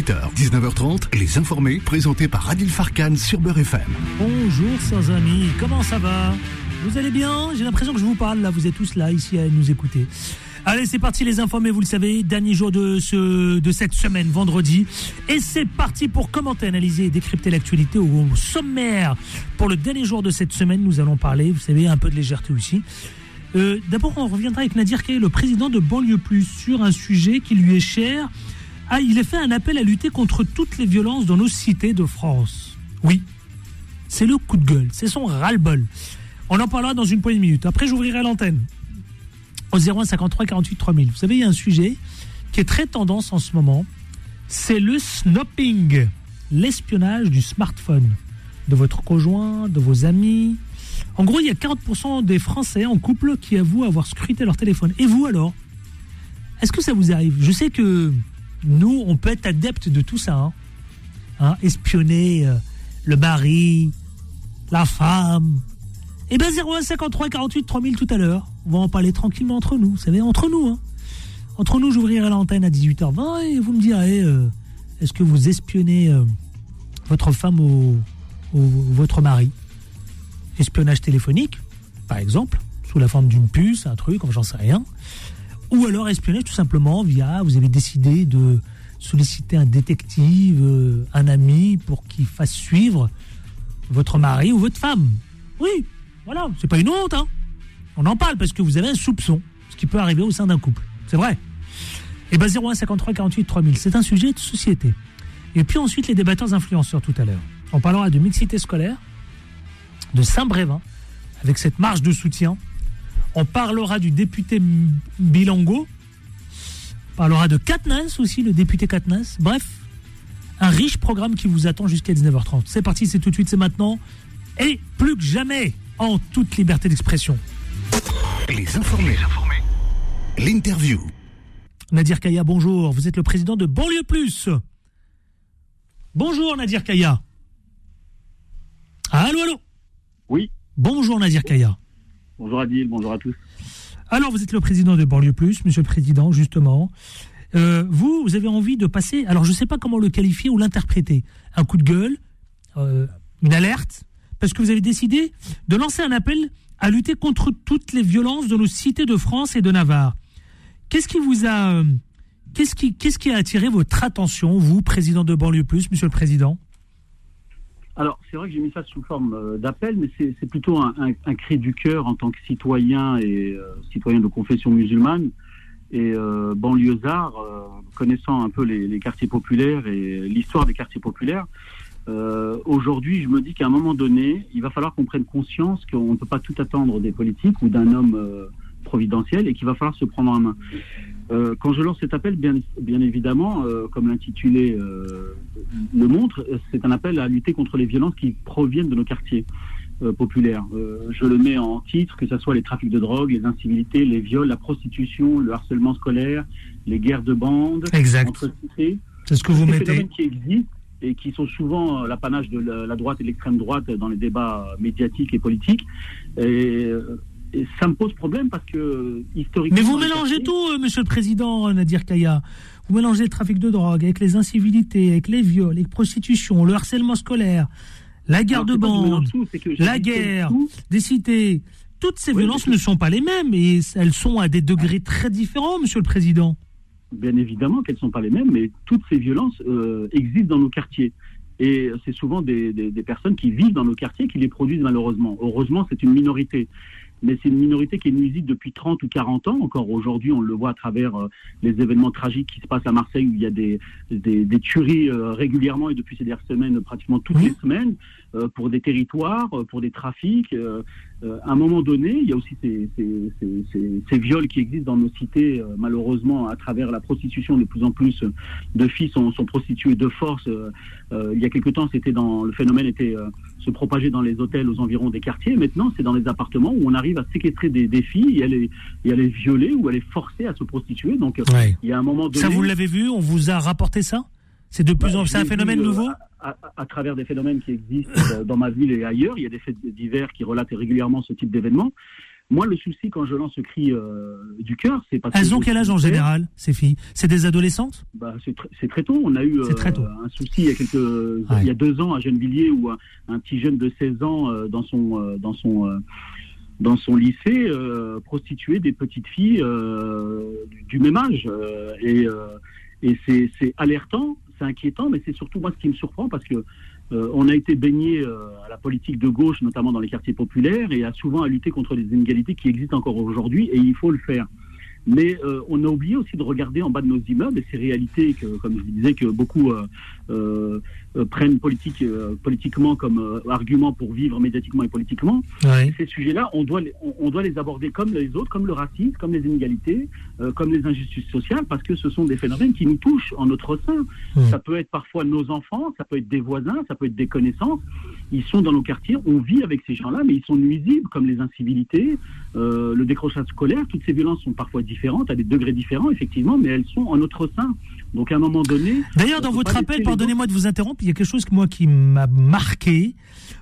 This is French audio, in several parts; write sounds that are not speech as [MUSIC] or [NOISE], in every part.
18h, 19h30, Les Informés, présentés par Adil Farkan sur Beurre FM. Bonjour, chers amis, comment ça va? Vous allez bien? J'ai l'impression que je vous parle, là, vous êtes tous là, ici, à nous écouter. Allez, c'est parti, Les Informés, vous le savez, dernier jour de, ce, de cette semaine, vendredi. Et c'est parti pour commenter, analyser et décrypter l'actualité au sommaire. Pour le dernier jour de cette semaine, nous allons parler, vous savez, un peu de légèreté aussi. Euh, D'abord, on reviendra avec Nadir Kay, le président de Banlieue Plus, sur un sujet qui lui est cher ah, il a fait un appel à lutter contre toutes les violences dans nos cités de France. Oui, c'est le coup de gueule, c'est son ras-le-bol. On en parlera dans une poignée de minutes. Après, j'ouvrirai l'antenne au 01 53 48 3000. Vous savez, il y a un sujet qui est très tendance en ce moment. C'est le snopping, l'espionnage du smartphone de votre conjoint, de vos amis. En gros, il y a 40% des Français en couple qui avouent avoir scruté leur téléphone. Et vous alors? Est-ce que ça vous arrive? Je sais que nous, on peut être adepte de tout ça. Hein. hein espionner euh, le mari, la femme. Eh bien, 0153 48 3000 tout à l'heure. On va en parler tranquillement entre nous. Vous savez, entre nous. Hein. Entre nous, j'ouvrirai l'antenne à 18h20 et vous me direz euh, est-ce que vous espionnez euh, votre femme ou, votre mari? Espionnage téléphonique, par exemple, sous la forme d'une puce, un truc, j'en sais rien. Ou alors espionnage tout simplement via, vous avez décidé de solliciter un détective, euh, un ami pour qu'il fasse suivre votre mari ou votre femme. Oui, voilà, c'est pas une honte, hein. On en parle parce que vous avez un soupçon, ce qui peut arriver au sein d'un couple. C'est vrai. Et bien 01 53 48 3000, c'est un sujet de société. Et puis ensuite les débatteurs influenceurs tout à l'heure. On parlera de mixité scolaire, de Saint-Brévin, avec cette marche de soutien on parlera du député Bilango. On parlera de Katnas aussi, le député Katnas. Bref, un riche programme qui vous attend jusqu'à 19h30. C'est parti, c'est tout de suite, c'est maintenant. Et plus que jamais, en toute liberté d'expression. Les informés. L'interview. Nadir Kaya, bonjour. Vous êtes le président de Banlieue Plus. Bonjour Nadir Kaya. Allô, allô? Oui. Bonjour Nadir Kaya. Bonjour Adil, bonjour à tous. Alors, vous êtes le président de Banlieue Plus, monsieur le président, justement. Euh, vous, vous avez envie de passer, alors je ne sais pas comment le qualifier ou l'interpréter, un coup de gueule, euh, une alerte, parce que vous avez décidé de lancer un appel à lutter contre toutes les violences de nos cités de France et de Navarre. Qu'est-ce qui vous a, euh, qu'est-ce qui, qu'est-ce qui a attiré votre attention, vous, président de Banlieue Plus, monsieur le président? Alors, c'est vrai que j'ai mis ça sous forme euh, d'appel, mais c'est plutôt un, cri du cœur en tant que citoyen et euh, citoyen de confession musulmane et euh, banlieusard, connaissant un peu les, quartiers populaires et l'histoire des quartiers populaires. Aujourd'hui, je me dis qu'à un moment donné, il va falloir qu'on prenne conscience qu'on ne peut pas tout attendre des politiques ou d'un homme providentiel et qu'il va falloir se prendre en main. Euh, quand je lance cet appel, bien, bien évidemment, euh, comme l'intitulé euh, le montre, c'est un appel à lutter contre les violences qui proviennent de nos quartiers populaires. je le mets en titre, que ce soit les trafics de drogue, les incivilités, les viols, la prostitution, le harcèlement scolaire, les guerres de bandes cités. C'est ce que vous mettez. phénomènes qui existent et qui sont souvent l'apanage de la droite et l'extrême droite dans les débats médiatiques et politiques. Et ça me pose problème parce que historiquement. Mais vous mélangez tout, euh, Monsieur le Président Nadir Kaya. Vous mélangez le trafic de drogue avec les incivilités, avec les viols, les prostitutions, le harcèlement scolaire, la guerre de bande, la guerre des cités. Toutes ces violences ne sont pas les mêmes et elles sont à des degrés très différents, Monsieur le Président. Bien évidemment qu'elles ne sont pas les mêmes, mais toutes ces violences euh, existent dans nos quartiers. Et c'est souvent des, des, personnes qui vivent dans nos quartiers qui les produisent malheureusement. Heureusement, c'est une minorité mais c'est une minorité qui est nuisible depuis 30 ou 40 ans. Encore aujourd'hui, on le voit à travers euh, les événements tragiques qui se passent à Marseille, où il y a des, des, des tueries euh, régulièrement et depuis ces dernières semaines, pratiquement toutes les semaines, pour des territoires, pour des trafics. à un moment donné, il y a aussi ces, ces, ces, ces viols qui existent dans nos cités, malheureusement, à travers la prostitution. De plus en plus de filles sont, sont prostituées de force. il y a quelque temps, c'était dans le phénomène était se propager dans les hôtels aux environs des quartiers. Maintenant, c'est dans les appartements où on arrive à séquestrer des, filles et à, les, et à les violer ou à les forcer à se prostituer. Donc, il y a un moment donné. Ça, vous l'avez vu? On vous a rapporté ça? C'est de plus bah, en plus un phénomène nouveau? euh, à, travers des phénomènes qui existent dans ma ville et ailleurs. Il y a des faits divers qui relatent régulièrement ce type d'événements. Moi, le souci quand je lance ce cri euh, du cœur, c'est parce Elles ont quel âge en général, ces filles? C'est des adolescentes? Bah, C'est très tôt. On a eu C'est très tôt. euh, un souci il y a quelques, Ouais. il y a deux ans à Gennevilliers où un, un petit jeune de 16 ans euh, dans son euh, dans son euh, dans son lycée euh, prostituait des petites filles euh, du, du même âge euh, et euh, et c'est alertant, c'est inquiétant, mais c'est surtout moi ce qui me surprend parce que euh, on a été baigné euh, à la politique de gauche, notamment dans les quartiers populaires, et a souvent à lutter contre les inégalités qui existent encore aujourd'hui, et il faut le faire. Mais euh, on a oublié aussi de regarder en bas de nos immeubles et ces réalités que, comme je disais, que beaucoup prennent politique, euh, politiquement comme euh, argument pour vivre médiatiquement et politiquement. Ouais. Ces sujets-là, on doit, les, on, on doit les aborder comme les autres, comme le racisme, comme les inégalités, euh, comme les injustices sociales, parce que ce sont des phénomènes qui nous touchent en notre sein. Ça peut être parfois nos enfants, ça peut être des voisins, ça peut être des connaissances. Ils sont dans nos quartiers, on vit avec ces gens-là, mais ils sont nuisibles, comme les incivilités, euh, le décrochage scolaire. Toutes ces violences sont parfois différentes, à des degrés différents, effectivement, mais elles sont en notre sein. Donc à un moment donné, D'ailleurs, dans votre appel, pardonnez-moi de vous interrompre, il y a quelque chose que moi qui m'a marqué.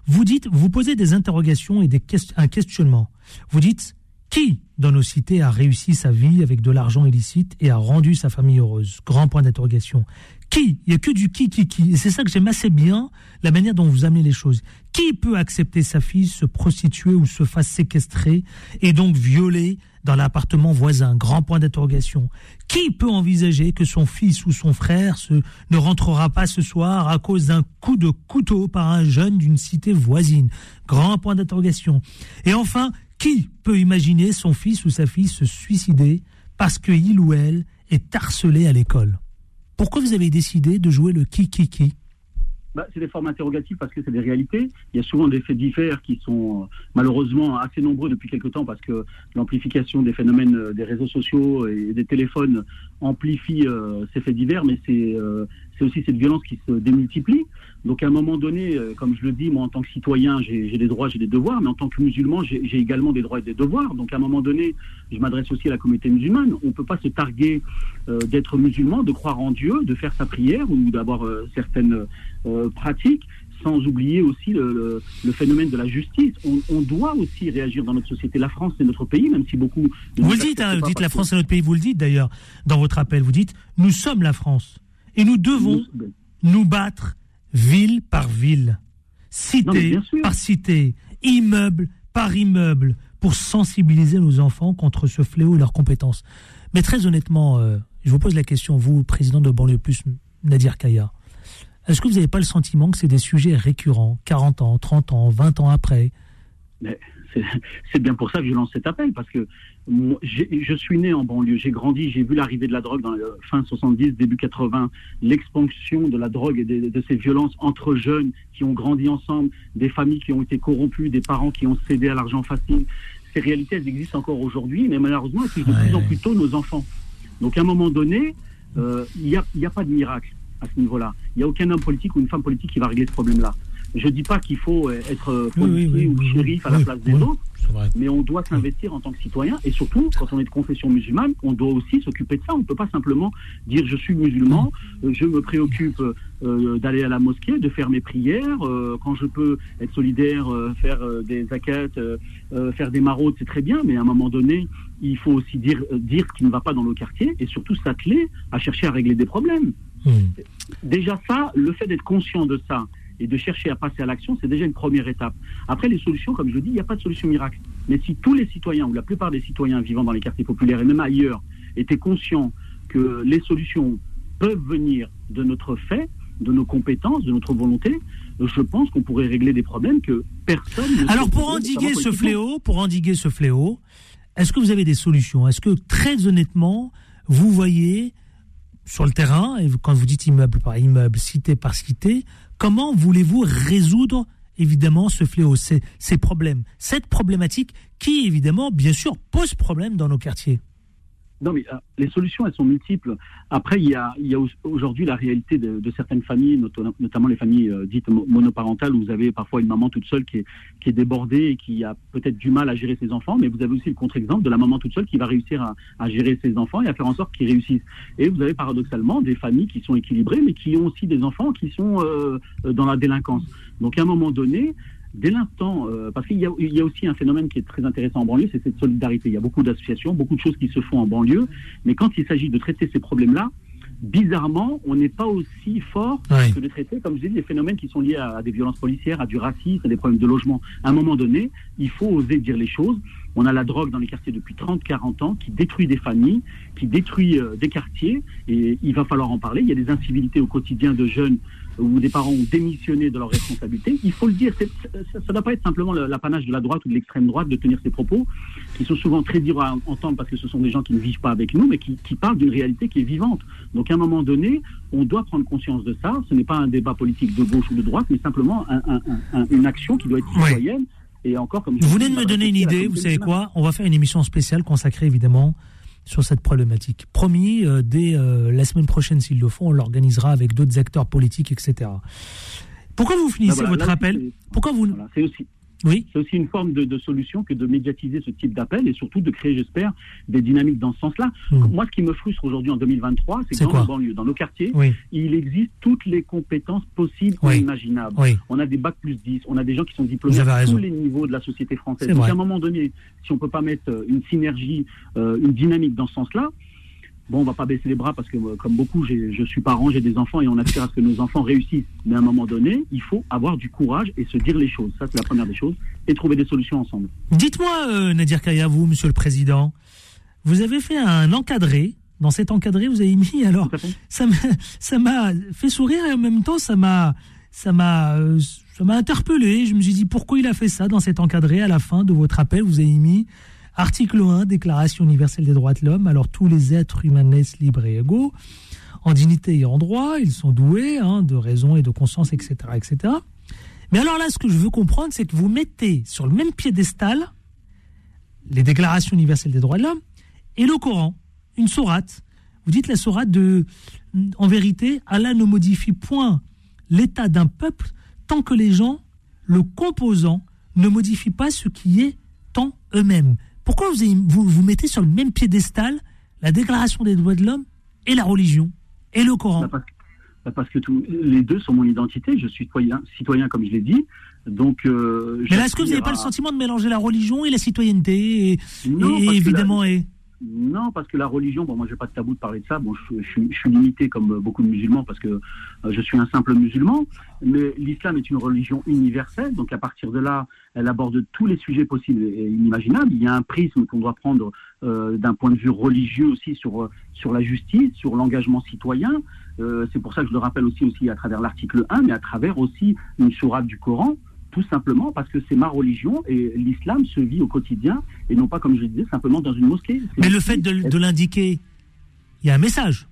Vous dites, vous posez des interrogations et des un questionnement. Vous dites, qui dans nos cités a réussi sa vie avec de l'argent illicite et a rendu sa famille heureuse? Grand point d'interrogation. Qui? Il n'y a que du qui, qui, qui. Et c'est ça que j'aime assez bien, la manière dont vous amenez les choses. Qui peut accepter sa fille se prostituer ou se fasse séquestrer et donc violer dans l'appartement voisin? Grand point d'interrogation. Qui peut envisager que son fils ou son frère ne rentrera pas ce soir à cause d'un coup de couteau par un jeune d'une cité voisine? Grand point d'interrogation. Et enfin, qui peut imaginer son fils ou sa fille se suicider parce que il ou elle est harcelé à l'école? Pourquoi vous avez décidé de jouer le qui qui qui? Bah, c'est des formes interrogatives parce que c'est des réalités. Il y a souvent des faits divers qui sont euh, malheureusement assez nombreux depuis quelque temps parce que l'amplification des phénomènes euh, des réseaux sociaux et des téléphones amplifie euh, ces faits divers, mais c'est c'est aussi cette violence qui se démultiplie. Donc à un moment donné, euh, comme je le dis, moi en tant que citoyen, j'ai des droits, j'ai des devoirs, mais en tant que musulman, j'ai également des droits et des devoirs. Donc à un moment donné, je m'adresse aussi à la communauté musulmane. On ne peut pas se targuer euh, d'être musulman, de croire en Dieu, de faire sa prière ou d'avoir euh, certaines euh, pratiques, sans oublier aussi le, le- le phénomène de la justice. On, on doit aussi réagir dans notre société. La France, c'est notre pays, même si beaucoup... Vous le dites, hein, vous dites la France est notre pays, vous le dites d'ailleurs dans votre appel, vous dites nous sommes la France et nous devons nous- battre ville par ville, cité par cité, immeuble par immeuble, pour sensibiliser nos enfants contre ce fléau et leurs compétences. Mais très honnêtement, euh, je vous pose la question, vous, président de Banlieue Plus, Nadir Kaya, est-ce que vous n'avez pas le sentiment que c'est des sujets récurrents, 40 ans, 30 ans, 20 ans après? Mais c'est bien pour ça que je lance cet appel, parce que moi, je suis né en banlieue, j'ai grandi, j'ai vu l'arrivée de la drogue dans le fin 70, début 80, l'expansion de la drogue et de, de ces violences entre jeunes qui ont grandi ensemble, des familles qui ont été corrompues, des parents qui ont cédé à l'argent facile. Ces réalités, elles existent encore aujourd'hui, mais malheureusement, elles touchent de Ouais, plus en plus tôt nos enfants. Donc à un moment donné, euh, il n'y a, y a pas de miracle à ce niveau-là. Il n'y a aucun homme politique ou une femme politique qui va régler ce problème-là. Je ne dis pas qu'il faut euh, être euh, Oui, oui, policier oui, ou shérif à la place des autres, mais on doit s'investir en tant que citoyen et surtout, quand on est de confession musulmane, on doit aussi s'occuper de ça. On ne peut pas simplement dire je suis musulman, euh, je me préoccupe euh, d'aller à la mosquée, de faire mes prières. euh, quand je peux être solidaire, euh, faire des zakats, faire des maraudes, c'est très bien, mais à un moment donné, il faut aussi dire, dire ce qui ne va pas dans nos quartiers et surtout s'atteler à chercher à régler des problèmes. Déjà ça, le fait d'être conscient de ça et de chercher à passer à l'action, c'est déjà une première étape. Après, les solutions, comme je le dis, il n'y a pas de solution miracle. Mais si tous les citoyens, ou la plupart des citoyens vivant dans les quartiers populaires et même ailleurs, étaient conscients que les solutions peuvent venir de notre fait, de nos compétences, de notre volonté, je pense qu'on pourrait régler des problèmes que personne ne Alors pour endiguer ce fléau, pour endiguer ce fléau, est-ce que vous avez des solutions? Est-ce que très honnêtement, vous voyez sur le terrain, et quand vous dites immeuble par immeuble, cité par cité, comment voulez-vous résoudre évidemment ce fléau, ces, ces problèmes, cette problématique qui évidemment, bien sûr, pose problème dans nos quartiers Non, mais euh, les solutions, elles sont multiples. Après, il y a, aujourd'hui la réalité de, certaines familles, notamment les familles euh, dites mo- monoparentales, où vous avez parfois une maman toute seule qui est, débordée et qui a peut-être du mal à gérer ses enfants, mais vous avez aussi le contre-exemple de la maman toute seule qui va réussir à, gérer ses enfants et à faire en sorte qu'ils réussissent. Et vous avez paradoxalement des familles qui sont équilibrées, mais qui ont aussi des enfants qui sont euh, dans la délinquance. Donc à un moment donné, dès l'instant, euh, parce qu'il y, y, a aussi un phénomène qui est très intéressant en banlieue, c'est cette solidarité. Il y a beaucoup d'associations, beaucoup de choses qui se font en banlieue, mais quand il s'agit de traiter ces problèmes-là, bizarrement, on n'est pas aussi fort que de traiter, comme je dis, des phénomènes qui sont liés à, à des violences policières, à du racisme, à des problèmes de logement. À un moment donné, il faut oser dire les choses. On a la drogue dans les quartiers depuis 30-40 ans qui détruit des familles, qui détruit euh, des quartiers, et il va falloir en parler. Il y a des incivilités au quotidien de jeunes où des parents ont démissionné de leurs responsabilités. Il faut le dire, ça ne doit pas être simplement le- l'apanage de la droite ou de l'extrême droite de tenir ces propos, qui sont souvent très durs à entendre parce que ce sont des gens qui ne vivent pas avec nous, mais qui, qui parlent d'une réalité qui est vivante. Donc à un moment donné, on doit prendre conscience de ça. Ce n'est pas un débat politique de gauche ou de droite, mais simplement un- un- un- une action qui doit être citoyenne. Et encore, comme Vous venez de me donner une idée, vous savez quoi? On va faire une émission spéciale consacrée évidemment sur cette problématique. Promis, euh, dès euh, la semaine prochaine s'il le faut, on l'organisera avec d'autres acteurs politiques, etc. Pourquoi vous finissez voilà, votre là, appel Pourquoi vous... voilà, c'est aussi, Oui c'est aussi une forme de, de solution que de médiatiser ce type d'appel et surtout de créer, j'espère, des dynamiques dans ce sens-là. Hmm. Moi, ce qui me frustre aujourd'hui en 2023, c'est que dans nos banlieues, dans nos quartiers, Oui, il existe toutes les compétences possibles Oui. et imaginables. oui. On a des bacs plus 10, on a des gens qui sont diplômés à tous les niveaux de la société française. Donc à un moment donné, si on ne peut pas mettre euh, une synergie, euh, une dynamique dans ce sens-là, bon, on va pas baisser les bras parce que, euh, comme beaucoup, je suis parent, j'ai des enfants et on aspire à ce que nos enfants réussissent. Mais à un moment donné, il faut avoir du courage et se dire les choses. Ça, c'est la première des choses. Et trouver des solutions ensemble. Dites-moi, euh, Nadir Kaya, vous, Monsieur le Président, vous avez fait un encadré. Dans cet encadré, vous avez mis alors ça m'a fait sourire et en même temps ça m'a ça m'a euh, ça m'a interpellé. Je me suis dit pourquoi il a fait ça dans cet encadré à la fin de votre appel. Vous avez mis article 1 Déclaration universelle des droits de l'homme. Alors tous les êtres humains naissent libres et égaux en dignité et en droit. Ils sont doués hein, de raison et de conscience, etc., etc. Mais alors là, ce que je veux comprendre, c'est que vous mettez sur le même piédestal les déclarations universelles des droits de l'homme et le Coran, une sourate. Vous dites la sourate de, en vérité, Allah ne modifie point l'état d'un peuple tant que les gens, le composant, ne modifient pas ce qui est en eux-mêmes. Pourquoi vous, vous, vous mettez sur le même piédestal la déclaration des droits de l'homme et la religion et le Coran Bah, parce que, bah, parce que tous- les deux sont mon identité. Je suis citoyen, citoyen comme je l'ai dit. Donc, euh, Mais est-ce que vous n'avez pas le sentiment de mélanger la religion et la citoyenneté et, Non, et évidemment et Non, parce que la religion, bon, moi, j'ai pas de tabou de parler de ça. Bon, je, suis- limité comme beaucoup de musulmans parce que euh, je suis un simple musulman. Mais l'islam est une religion universelle, donc à partir de là, elle aborde tous les sujets possibles et inimaginables. Il y a un prisme qu'on doit prendre euh, d'un point de vue religieux aussi sur sur la justice, sur l'engagement citoyen. Euh, c'est pour ça que je le rappelle aussi aussi à travers l'article 1, mais à travers aussi une sourate du Coran. Tout simplement parce que c'est ma religion et l'islam se vit au quotidien et non pas, comme je disais, simplement dans une mosquée. Mais le fait de, de l'indiquer, il y a un message.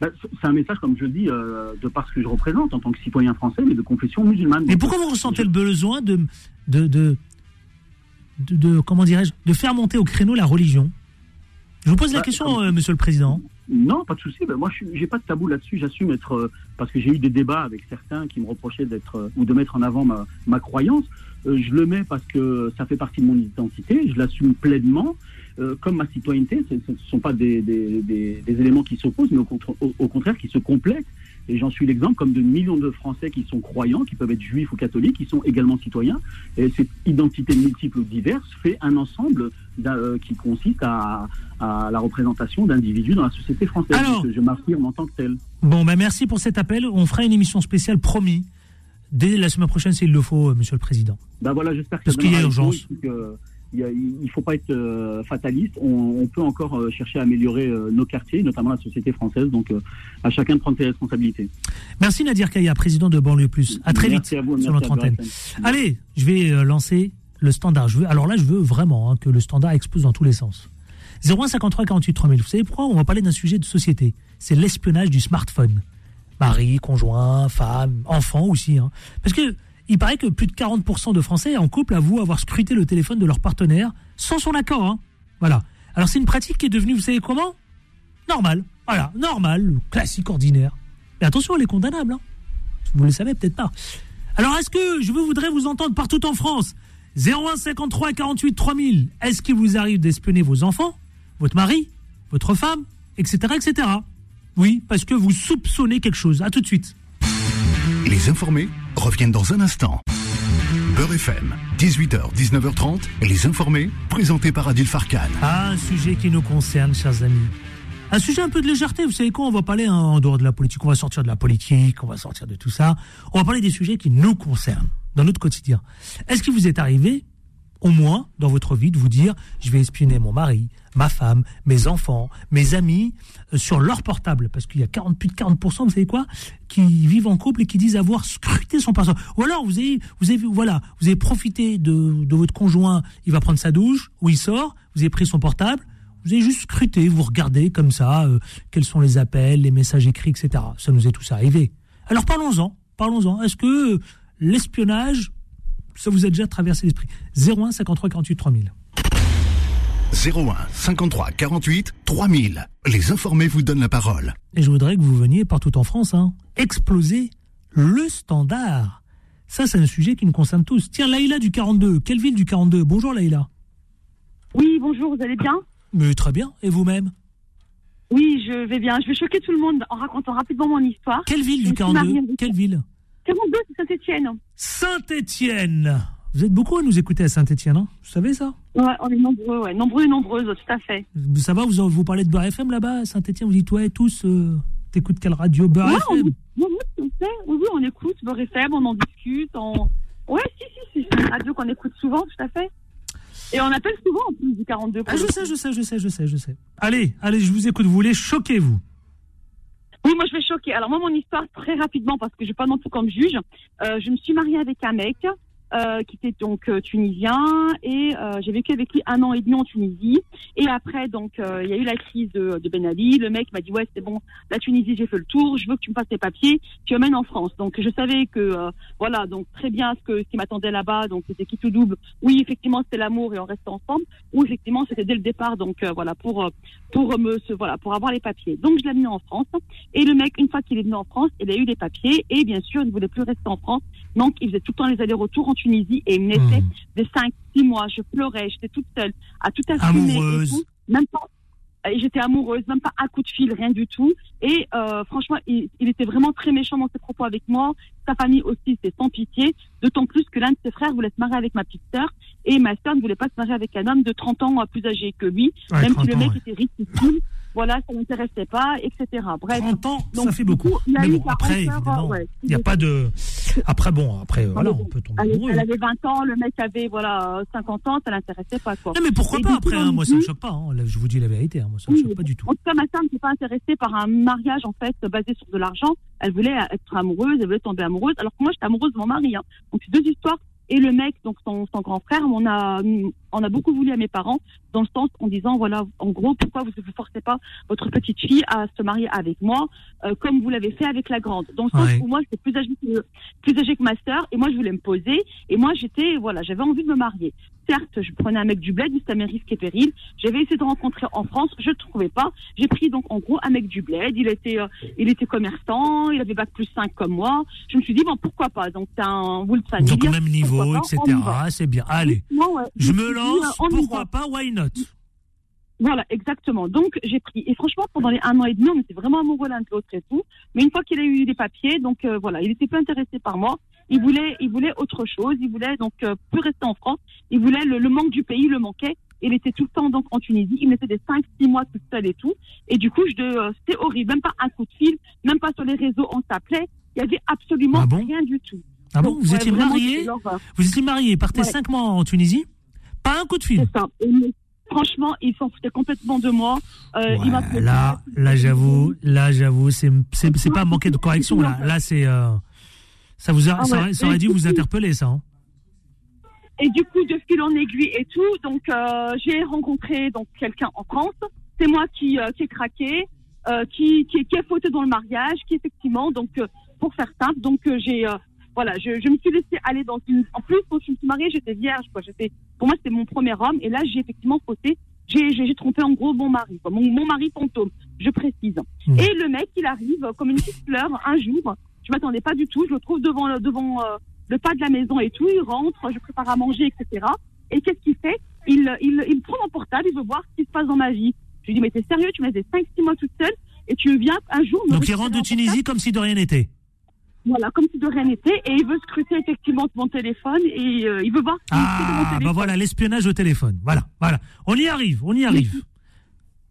Ben, c'est un message, comme je dis, euh, de par ce que je représente en tant que citoyen français, mais de confession musulmane. Mais pourquoi vous ressentez le besoin de, de, de, de, de- comment dirais-je, de faire monter au créneau la religion? Je vous pose la Bah, question, comme- euh, Monsieur le Président. Non, pas de souci. Ben, moi, je n'ai pas de tabou là-dessus. J'assume être, euh, parce que j'ai eu des débats avec certains qui me reprochaient d'être euh, ou de mettre en avant ma, ma croyance. Euh, je le mets parce que ça fait partie de mon identité. Je l'assume pleinement. Comme ma citoyenneté, ce ne sont pas des, des, éléments qui s'opposent, mais au contraire qui se complètent. Et j'en suis l'exemple, comme de millions de Français qui sont croyants, qui peuvent être juifs ou catholiques, qui sont également citoyens. Et cette identité multiple ou diverse fait un ensemble euh, qui consiste à, à la représentation d'individus dans la société française. Alors- je m'affirme en tant que tel. Bon, ben merci pour cet appel. On fera une émission spéciale, promis, dès la semaine prochaine, s'il le faut, euh, Monsieur le Président. Ben voilà, j'espère que Parce qu'il y a urgence. que, il il faut pas être euh, fataliste. On, on peut encore euh, chercher à améliorer euh, nos quartiers, notamment la société française. Donc, à chacun de prendre ses responsabilités. Merci Nadir Kaya, président de Banlieue Plus. À très Merci vite à vous, sur notre antenne. Allez, je vais lancer le standard. Je veux, alors là, je veux vraiment hein, que le standard explose dans tous les sens. 0153 48 3000. Vous savez pourquoi On va parler d'un sujet de société? C'est l'espionnage du smartphone. Mari, conjoint, femme, enfant aussi. hein. Parce que il paraît que plus de 40% de Français en couple avouent avoir scruté le téléphone de leur partenaire sans son accord. hein. Voilà. Alors c'est une pratique qui est devenue, vous savez comment? Normal. Voilà, normal, classique ordinaire. Mais attention, elle est condamnable. hein. Vous le savez peut-être pas. Alors, est-ce que je voudrais vous entendre partout en France? 01 53 48 3000. Est-ce qu'il vous arrive d'espionner vos enfants, votre mari, votre femme, etc., etc. Oui, parce que vous soupçonnez quelque chose. À tout de suite. Les informés reviennent dans un instant. Beurre FM, 18h, 19h30, Les Informés, présentés par Adil Farkan. Ah, un sujet qui nous concerne, chers amis. Un sujet un peu de légèreté, vous savez quoi, on va parler hein, en dehors de la politique, on va sortir de la politique, on va sortir de tout ça. On va parler des sujets qui nous concernent, dans notre quotidien. Est-ce qu'il vous est arrivé, au moins, dans votre vie, de vous dire, je vais espionner mon mari, ma femme, mes enfants, mes amis, euh, sur leur portable, parce qu'il y a 40, plus de 40%, vous savez quoi, qui vivent en couple et qui disent avoir scruté son passeport. Ou alors, vous avez, vous avez, voilà, vous avez profité de, de votre conjoint, il va prendre sa douche, ou il sort, vous avez pris son portable, vous avez juste scruté, vous regardez comme ça, euh, quels sont les appels, les messages écrits, etc. Ça nous est tous arrivé. Alors parlons-en, parlons-en. Est-ce que l'espionnage, ça vous a déjà traversé l'esprit? 01 53 48 3000. 01 53 48 3000. Les informés vous donnent la parole. Et je voudrais que vous veniez partout en France, hein, exploser le standard. Ça, c'est un sujet qui nous concerne tous. Tiens, Laïla du 42. Quelle ville du 42 Bonjour Laïla. Oui, bonjour, vous allez bien? Mais très bien. Et vous-même? Oui, je vais bien. Je vais choquer tout le monde en racontant rapidement mon histoire. Quelle ville Je du suis 42 mariée. Quelle ville? 42, c'est Saint-Etienne. Saint-Étienne. Vous êtes beaucoup à nous écouter à Saint-Étienne, hein? Vous savez ça? Ouais, on est nombreux, ouais. Nombreux et nombreuses, tout à fait. Ça va, vous, vous parlez de Beurre FM là-bas à Saint-Étienne Vous dites, ouais, tous, euh, t'écoutes quelle radio Beurre Ouais, FM oui, oui, on sait. oui, oui, on écoute Beurre FM, on en discute. On... Ouais, si, si, si, c'est une radio qu'on écoute souvent, tout à fait. Et on appelle souvent en plus du 42. Ah, je sais, je sais, je sais, je sais, je sais. Allez, allez, je vous écoute. Vous voulez choquer, vous Oui, moi je vais choquer. Alors moi mon histoire très rapidement parce que je vais pas non plus comme juge. Euh, je me suis mariée avec un mec euh, qui était donc euh, tunisien et euh, j'ai vécu avec lui un an et demi en Tunisie. Et après donc euh, il y a eu la crise de, de Ben Ali. Le mec m'a dit ouais c'est bon la Tunisie j'ai fait le tour. Je veux que tu me fasses tes papiers. Tu emmènes en France. Donc je savais que euh, voilà donc très bien ce que ce qui m'attendait là-bas. Donc c'était qui tout double. Oui effectivement c'était l'amour et on restait ensemble. Ou effectivement c'était dès le départ donc voilà pour pour me voilà pour avoir les papiers. Donc je l'ai amené en France. Et le mec, une fois qu'il est venu en France, il a eu des papiers et bien sûr, il ne voulait plus rester en France. Donc, il faisait tout le temps les allers-retours en Tunisie et il me laissait Mmh. des 5, 6 mois. Je pleurais, j'étais toute seule, à tout assumer. et Amoureuse. tout. Même pas. et J'étais amoureuse, même pas un coup de fil, rien du tout. Et euh, franchement, il, il était vraiment très méchant dans ses propos avec moi. Sa famille aussi, c'est sans pitié. D'autant plus que l'un de ses frères voulait se marier avec ma petite sœur. Et ma sœur ne voulait pas se marier avec un homme de 30 ans plus âgé que lui. Ouais, même 30 si le mec ouais. était ridicule. Voilà, ça l'intéressait pas, etc. Bref. 30 ans, Donc, ça fait beaucoup. coup, il a Mais bon, après, ouais. il n'y a pas de. [LAUGHS] Après, bon, après, voilà, on peut tomber Elle, elle avait 20 ans, le mec avait voilà 50 ans, ça l'intéressait pas quoi. Non, mais pourquoi Et pas après hein, Moi, ça me choque pas. hein. Je vous dis la vérité. hein, Moi, ça me Oui, choque pas du tout. En tout cas, ma femme n'était pas intéressée par un mariage en fait basé sur de l'argent. Elle voulait être amoureuse, elle voulait tomber amoureuse. Alors que moi, j'étais amoureuse de mon mari. Hein. Donc c'est deux histoires. Et le mec, donc son, son grand frère, on a on a beaucoup voulu à mes parents dans le sens en disant voilà, en gros, pourquoi vous ne vous forcez pas votre petite fille à se marier avec moi, euh, comme vous l'avez fait avec la grande. Dans le sens Ouais. où moi, j'étais plus âgée que plus âgée que ma sœur, et moi, je voulais me poser. Et moi, j'étais voilà, j'avais envie de me marier. Certes, je prenais un mec du bled, c'était mes risques et périls. J'avais essayé de rencontrer en France, je ne trouvais pas. J'ai pris donc en gros un mec du bled. Il était, euh, il était commerçant, il avait bac plus 5 comme moi. Je me suis dit bon pourquoi pas? Donc c'est un famille. Donc, au même niveau, etc. Ah, c'est bien. Allez, ouais, je me lance. Euh, on Pourquoi pas Why not? Voilà, exactement. Donc j'ai pris. Et franchement, pendant les un an et demi, on était vraiment amoureux l'un de l'autre et tout. Mais une fois qu'il a eu les papiers, donc euh, voilà, il était peu intéressé par moi. Il voulait, il voulait autre chose. Il voulait donc euh, plus rester en France. Il voulait le, le manque du pays, le manquait. Il était tout le temps donc en Tunisie. Il me laissait des 5-6 mois toute seule et tout. Et du coup, je, euh, c'était horrible. Même pas un coup de fil, même pas sur les réseaux, on s'appelait. Il y avait absolument Ah bon? rien du tout. Ah bon? Donc, Vous ouais, étiez marié. Vous étiez marié, partez Ouais. 5 mois en Tunisie? Pas un coup de fil ça. Franchement, il s'en foutait complètement de moi. Euh, Ouais, là, là, j'avoue, là, j'avoue, c'est, pas manquer de correction, là. Là, c'est, euh, ça vous a, Ah ouais. aurait, ça aurait dû vous interpeller, ça. hein. Et du coup, de fil en aiguille et tout, donc euh, j'ai rencontré donc quelqu'un en France. C'est moi qui, qui ai craqué, qui, qui, qui a fauté dans le mariage, qui effectivement, donc pour faire simple, donc j'ai voilà, je, je me suis laissée aller dans une. En plus, quand je me suis mariée, j'étais vierge, quoi. J'étais, pour moi, c'était mon premier homme, et là, j'ai effectivement fauté. J'ai, j'ai, j'ai trompé en gros mon mari, quoi. Mon, mon mari fantôme, je précise. Mmh. Et le mec, il arrive comme une petite fleur un jour. Je m'attendais pas du tout. Je le trouve devant le, devant euh, le pas de la maison et tout. Il rentre, je prépare à manger, etc. Et qu'est-ce qu'il fait? Il, il, il prend mon portable, il veut voir ce qui se passe dans ma vie. Je lui dis, mais t'es sérieux, tu m'as fait 5-6 mois toute seule et tu viens un jour me Donc, il rentre de portable? Tunisie comme si de rien n'était. Voilà, comme si de rien n'était, et il veut scruter effectivement mon téléphone et euh, il veut voir. Ah, bah voilà, l'espionnage au téléphone. Voilà, voilà. On y arrive, on y arrive.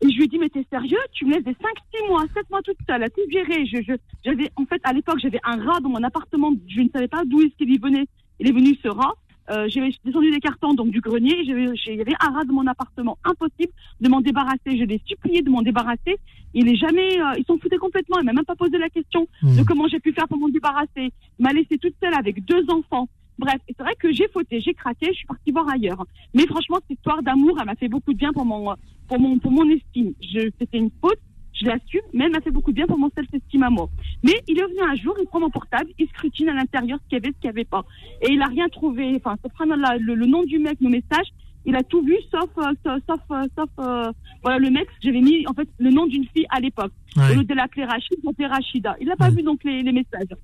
Et je lui ai dit, mais t'es sérieux? Tu me laisses des 5-6 mois, 7 mois toute seule à tout gérer. Je, je, j'avais, en fait, à l'époque, j'avais un rat dans mon appartement. Je ne savais pas d'où est-ce qu'il y venait. Il est venu, ce rat. Euh, j'avais descendu des cartons, donc du grenier. j'ai- Il y avait un rat dans mon appartement. Impossible de m'en débarrasser. Je l'ai supplié de m'en débarrasser. Il est jamais, euh, il s'en foutait complètement. Il m'a même pas posé la question Hmm. de comment j'ai pu faire pour m'en débarrasser. Il m'a laissé toute seule avec deux enfants. Bref, c'est vrai que j'ai fauté, j'ai craqué, je suis partie voir ailleurs. Mais franchement, cette histoire d'amour, elle m'a fait beaucoup de bien pour mon, pour mon, pour mon estime. C'était une faute, je l'assume, mais elle m'a fait beaucoup de bien pour mon self-estime à moi. Mais il est venu un jour, il prend mon portable, il scrutine à l'intérieur ce qu'il y avait, ce qu'il n'y avait pas. Et il a rien trouvé, enfin, la- le, le nom du mec, nos messages, il a tout vu, sauf, euh, sauf, euh, sauf, euh, voilà, le mec, j'avais mis, en fait, le nom d'une fille à l'époque. Ouais. Au lieu de l'appeler Rachid, il l'appelait Rachida. Il n'a pas Ouais. vu donc les, les messages.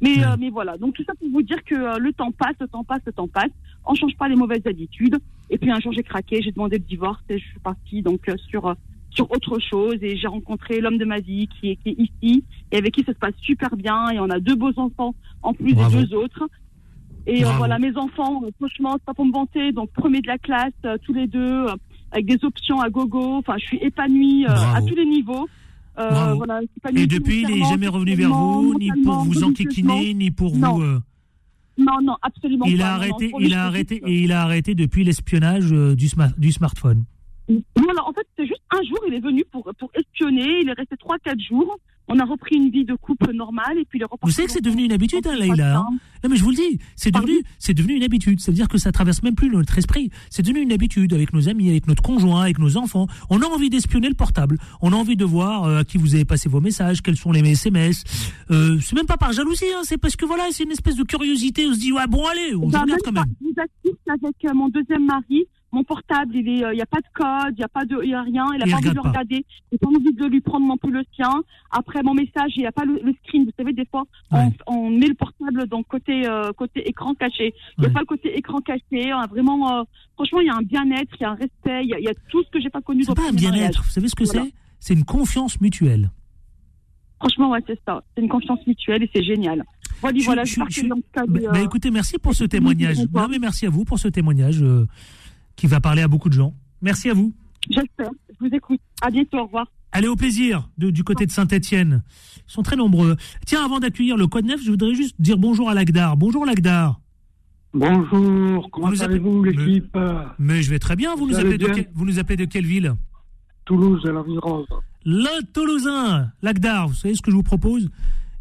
Mais, Ouais. mais voilà. Donc tout ça pour vous dire que le temps passe, le temps passe, le temps passe. On change pas les mauvaises habitudes. Et puis un jour j'ai craqué, j'ai demandé le divorce et je suis partie donc sur sur autre chose et j'ai rencontré l'homme de ma vie qui est, qui est ici et avec qui ça se passe super bien et on a deux beaux enfants en plus Bravo. des deux autres. Et euh, voilà mes enfants, euh, franchement c'est pas pour me vanter, donc premier de la classe euh, tous les deux euh, avec des options à gogo. Enfin je suis épanouie à tous les niveaux. Voilà, Et depuis, il n'est jamais revenu vers vous, ni pour vous enquiquiner, ni pour Non. vous. Non, non, absolument il pas. a arrêté, il a arrêté, et il a arrêté depuis l'espionnage du, sma- du smartphone. Voilà, en fait, c'est juste un jour, il est venu pour, pour espionner. Il est resté 3-4 jours. On a repris une vie de couple normale et puis il est. Vous savez que c'est devenu une habitude, hein, Leïla. hein non, mais je vous le dis, c'est devenu, c'est devenu une habitude. Ça veut dire que ça traverse même plus notre esprit. C'est devenu une habitude avec nos amis, avec notre conjoint, avec nos enfants. On a envie d'espionner le portable. On a envie de voir euh, à qui vous avez passé vos messages, quels sont les SMS. Euh, c'est même pas par jalousie, hein, c'est parce que voilà, c'est une espèce de curiosité. On se dit, ouais, bon, allez, on se Ben, regarde quand même. Je vous qu'avec euh, mon deuxième mari, mon portable, il est, euh, il a pas de code, il y a pas de, il y a rien. Il a Il pas envie de le regarder. J'ai pas envie de lui prendre non plus le sien. Après mon message, il y a pas le, le screen. Vous savez, des fois, Ouais. on, on met le portable donc côté euh, côté écran caché. Il n'y a Ouais. pas le côté écran caché. hein, vraiment, euh, franchement, il y a un bien-être, il y a un respect, il y a, il y a tout ce que j'ai pas connu C'est pas un bien-être. Vous savez ce que Voilà. c'est? C'est une confiance mutuelle. Franchement, ouais, c'est ça. C'est une confiance mutuelle et c'est génial. Voilà, Je- voilà, je- je, je- Bah, bah, écoutez, merci pour ce témoignage. Non, mais merci à vous pour ce témoignage euh, qui va parler à beaucoup de gens. Merci à vous. J'espère. Je vous écoute. À bientôt. Au revoir. Allez, au plaisir de- du côté de Saint-Etienne. Ils sont très nombreux. Tiens, avant d'accueillir le Code 9, je voudrais juste dire bonjour à Lagdar. Bonjour Lagdar. Bonjour, comment allez-vous l'équipe Mais je vais très bien. Vous, Vous nous appelez, de bien quel- vous nous appelez de quelle ville Toulouse et la Ville Rose Le Toulousain. Lagdar, vous savez ce que je vous propose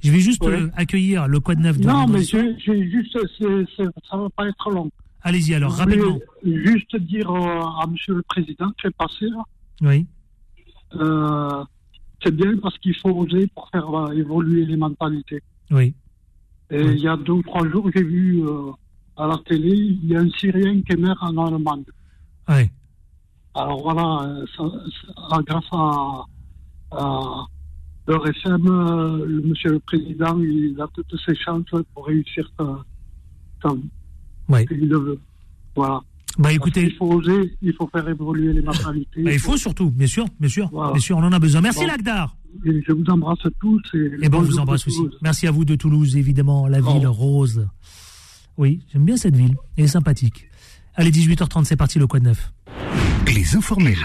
Je vais juste Ouais. euh, accueillir le Code 9 de Non, mais j'ai juste, ça va pas être long. Allez-y alors, Je rapidement. Juste dire à Monsieur le Président qui est passé là, Oui. euh, c'est bien parce qu'il faut oser pour faire euh, évoluer les mentalités. Oui. Et il y a deux ou trois jours, j'ai vu euh, à la télé, il y a un Syrien qui est maire en Allemagne. Ouais. Alors voilà, ça- ça- grâce à, à leur FM, le monsieur le président, il a toutes ses chances pour réussir sa, sa Ouais. il le veut. Voilà. Bah il écoutez, faut oser, il faut faire évoluer les mentalités. bah, il faut surtout, bien sûr, bien sûr, Voilà. bien sûr, on en a besoin. Merci Bon. Lagdar. Et je vous embrasse tous. Et, Et ben, on vous embrasse de aussi. Merci à vous de Toulouse, évidemment, la ville rose. Oui, j'aime bien cette ville. Elle est sympathique. Allez, 18h30, c'est parti, le Quad 9. Les informés.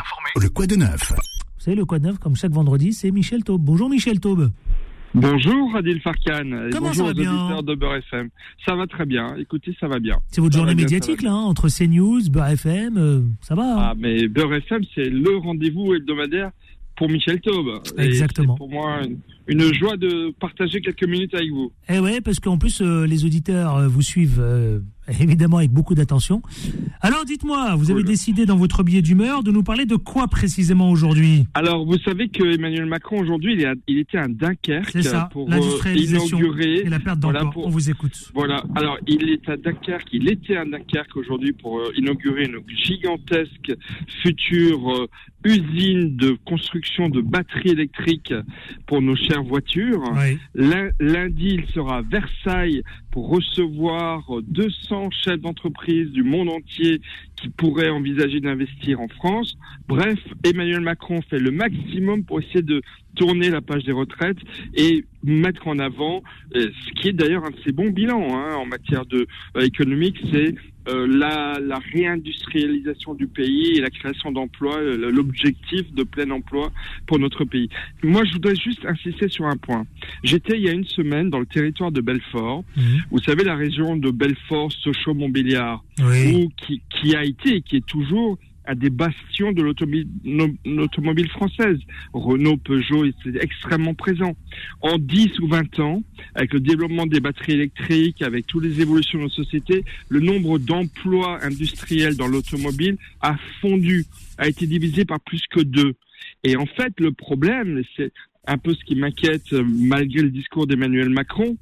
Le quoi de neuf Vous savez, le Quad 9, comme chaque vendredi, c'est Michel Taube. Bonjour Michel Taube. Bonjour Adil Farkan et Comment ça bonjour va aux bien auditeurs de Beurre FM. Ça va très bien. Écoutez, ça va bien. C'est votre Ça journée va bien, médiatique, ça là, hein, entre CNews, Beurre FM, euh, ça va. hein Ah, mais Beurre FM, c'est le rendez-vous hebdomadaire pour Michel Taube. Exactement. c'est pour moi une, une joie de partager quelques minutes avec vous. Eh ouais, parce qu'en plus, euh, les auditeurs euh, vous suivent évidemment avec beaucoup d'attention. Alors, dites-moi, vous avez décidé dans votre billet d'humeur de nous parler de quoi précisément aujourd'hui? Alors, vous savez que Emmanuel Macron aujourd'hui, il, était à Dunkerque C'est ça, pour euh, inaugurer et la perte d'emploi. On vous écoute. Voilà. Alors, il est à Dunkerque. Il était à Dunkerque aujourd'hui pour euh, inaugurer une gigantesque future euh, usine de construction de batteries électriques pour nos chères voitures. Oui. Lundi, il sera à Versailles pour recevoir euh, 200 chefs d'entreprise du monde entier qui pourraient envisager d'investir en France. Bref, Emmanuel Macron fait le maximum pour essayer de tourner la page des retraites et mettre en avant euh, ce qui est d'ailleurs un de ses bons bilans hein, en matière de euh, économique, c'est euh, la, la réindustrialisation du pays et la création d'emplois, euh, l'objectif de plein emploi pour notre pays. Moi, je voudrais juste insister sur un point. J'étais il y a une semaine dans le territoire de Belfort. Vous savez, la région de Belfort, Sochaux-Montbéliard, Oui. où- qui, qui a été et qui est toujours à des bastions de l'automobile française. Renault, Peugeot, c'est extrêmement présent. En 10 ou 20 ans, avec le développement des batteries électriques, avec toutes les évolutions de nos sociétés, le nombre d'emplois industriels dans l'automobile a fondu, a été divisé par plus que deux. Et en fait, le problème, c'est un peu ce qui m'inquiète euh, malgré le discours d'Emmanuel Macron,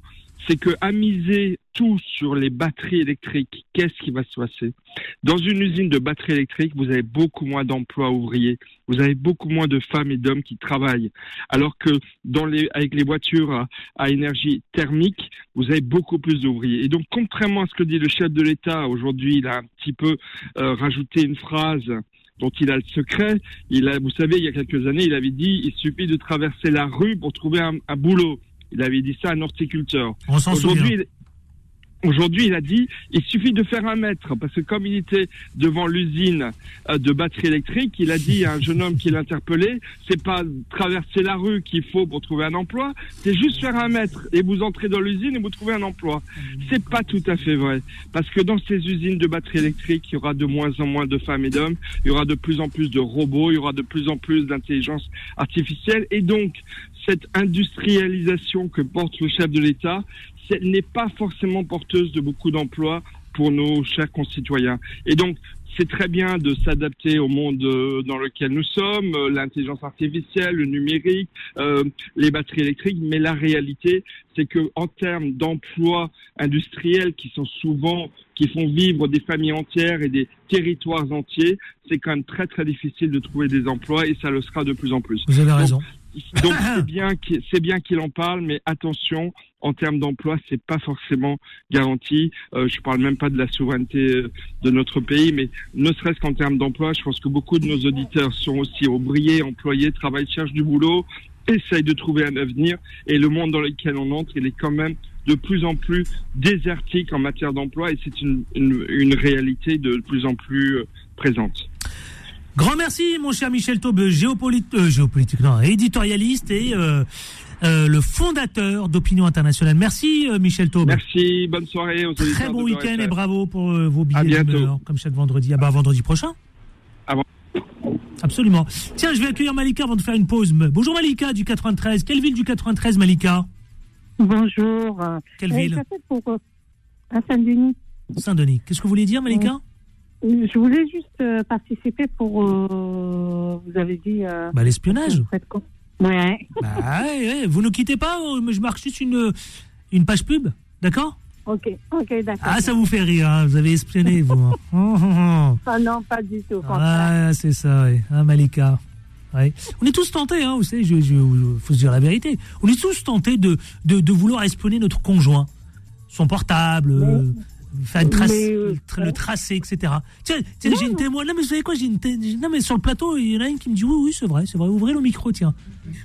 c'est que à miser tout sur les batteries électriques, qu'est-ce qui va se passer? Dans une usine de batteries électriques, vous avez beaucoup moins d'emplois ouvriers, vous avez beaucoup moins de femmes et d'hommes qui travaillent, alors que dans les, avec les voitures à, énergie thermique, vous avez beaucoup plus d'ouvriers. Et donc, contrairement à ce que dit le chef de l'État aujourd'hui, il a un petit peu euh, rajouté une phrase dont il a le secret. Il a, vous savez, il y a quelques années, il avait dit il suffit de traverser la rue pour trouver un boulot. Il avait dit ça à un horticulteur. On s'en souvient. Aujourd'hui, il- a dit, il suffit de faire un mètre, parce que comme il était devant l'usine euh, de batterie électrique, il a dit à un jeune homme qui l'interpellait, c'est pas traverser la rue qu'il faut pour trouver un emploi, c'est juste faire un mètre. Et vous entrez dans l'usine et vous trouvez un emploi. C'est pas tout à fait vrai, parce que dans ces usines de batterie électrique, il y aura de moins en moins de femmes et d'hommes, il y aura de plus en plus de robots, il y aura de plus en plus d'intelligence artificielle, et donc cette industrialisation que porte le chef de l'État, n'est pas forcément porteuse de beaucoup d'emplois pour nos chers concitoyens. Et donc, c'est très bien de s'adapter au monde euh, dans lequel nous sommes, euh, l'intelligence artificielle, le numérique, euh, les batteries électriques, mais la réalité, c'est que en termes d'emplois industriels qui sont souvent qui font vivre des familles entières et des territoires entiers, c'est quand même très très difficile de trouver des emplois et ça le sera de plus en plus. Vous avez raison. donc [LAUGHS] c'est bien qu'il c'est bien qu'il en parle, mais attention, en termes d'emploi, c'est pas forcément garanti. Euh, je parle même pas de la souveraineté euh, de notre pays, mais ne serait-ce qu'en termes d'emploi, je pense que beaucoup de nos auditeurs sont aussi ouvriers, employés, travaillent, cherchent du boulot, essayent de trouver un avenir, et le monde dans lequel on entre, il est quand même de plus en plus désertique en matière d'emploi, et c'est une, une, une réalité de plus en plus euh, présente. Grand merci, mon cher Michel Taube, géopolitique, euh, géopolitique, non, éditorialiste et euh, euh, le fondateur d'Opinion Internationale. Merci, euh, Michel Taube. Merci, bonne soirée aux Très bon week-end et bravo pour euh, vos billets d'humeur, comme chaque vendredi. Ah bah vendredi prochain. Avant. Absolument. Tiens, je vais accueillir Malika avant de faire une pause. Bonjour Malika du 93. Quelle ville du 93, Malika? Bonjour. Quelle Euh, ville? pour euh, à Saint-Denis. Saint-Denis. Qu'est-ce que vous voulez dire, Malika? Je voulais juste euh, participer pour. euh, vous avez dit. Euh, Bah l'espionnage. Ouais. Bah ouais, vous ne quittez pas, euh, je marque juste une, une page pub, d'accord? Ok, ok, d'accord. Ah, ça vous fait rire, hein, vous avez espionné, vous. hein. Hum, hum, hum. Ah non, pas du tout. Ah, c'est ça, oui. Hein, Malika. Ouais. On est tous tentés, hein, vous savez, je, je, je- faut se dire la vérité. On est tous tentés de, de, de vouloir espionner notre conjoint, son portable, euh, faire une trace, mais, euh, le, tra- le tracer, etc. Tiens, tiens, j'ai une témoin. Non, mais vous savez quoi, j'ai une Non, mais sur le plateau, il y en a une qui me dit oui, oui, c'est vrai, c'est vrai. Ouvrez le micro, tiens.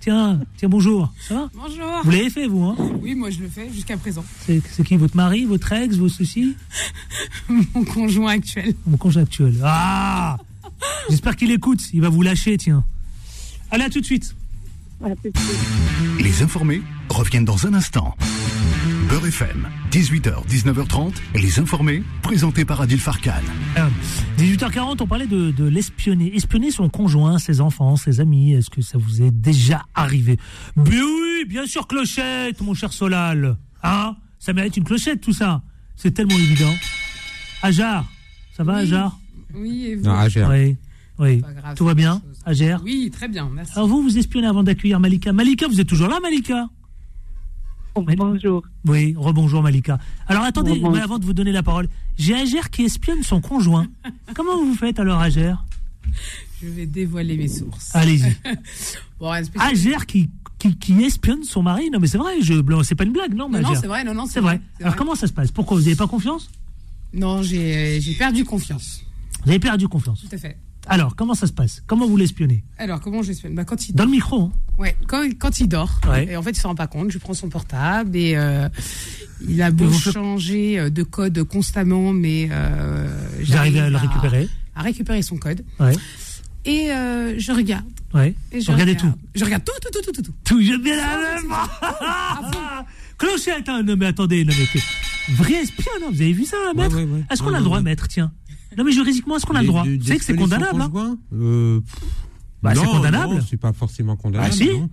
Tiens, tiens, bonjour. Ça va? Bonjour. Vous l'avez fait, vous, hein? Oui, moi je le fais jusqu'à présent. C'est qui votre mari, votre ex, vos ceci [LAUGHS] Mon conjoint actuel. Mon conjoint actuel. Ah J'espère qu'il écoute. Il va vous lâcher, tiens. Allez, à tout de suite. À tout de suite. Les informés reviennent dans un instant. Beurre FM, 18h, 19h30, les informés, présentés par Adil Farkan. Euh, 18h40, on parlait de, de l'espionner. Espionner son conjoint, ses enfants, ses amis. Est-ce que ça vous est déjà arrivé? Bien oui, bien sûr, clochette, mon cher Solal. Hein? Ça mérite une clochette, tout ça. C'est tellement évident. Ajar, ça va, Oui. Ajar? Oui, et vous? Non, Ager. Oui, oui. Grave, Tout va bien. Ager Oui, très bien, merci. Alors vous, vous espionnez avant d'accueillir Malika. Malika, vous êtes toujours là, Malika? Bonjour. Oui, rebonjour Malika. Alors attendez, Rebonjour. mais avant de vous donner la parole, j'ai Ager qui espionne son conjoint. [LAUGHS] Comment vous faites alors, Ager? Je vais dévoiler mes sources. Allez-y. [LAUGHS] Bon, Ager qui, qui, qui espionne son mari? Non, mais c'est vrai, je, c'est pas une blague, non, Non, non, c'est vrai, non, non, C'est vrai. Alors vrai. comment ça se passe? Pourquoi vous n'avez pas confiance? Non, j'ai j'ai perdu confiance. Vous avez perdu confiance. Tout à fait. Alors, comment ça se passe? Comment vous l'espionnez? Alors, comment je l'espionnais? Bah, quand il Dans le micro. hein. Ouais, quand, quand il dort, Ouais. et en fait il se rend pas compte, je prends son portable et euh, il a beau changer euh, de code constamment, mais euh, Vous arrivez à j'arrive le récupérer? à récupérer son code. Ouais. Et euh, je regarde. Ouais. Et je regardez regarde. tout. Je regarde tout, tout, tout, tout, tout. tout. J'aime bien la même. [LAUGHS] Clochette, hein. non mais attendez, non mais que- vrai espion, non, vous avez vu ça, maître? ouais, ouais. Est-ce qu'on Ouais, a le droit, ouais. maître? Tiens. Non mais juridiquement, est-ce qu'on a le droit Vous savez que c'est condamnable. hein Euh, Bah, c'est condamnable. non, c'est pas forcément condamnable. Ah, si. non.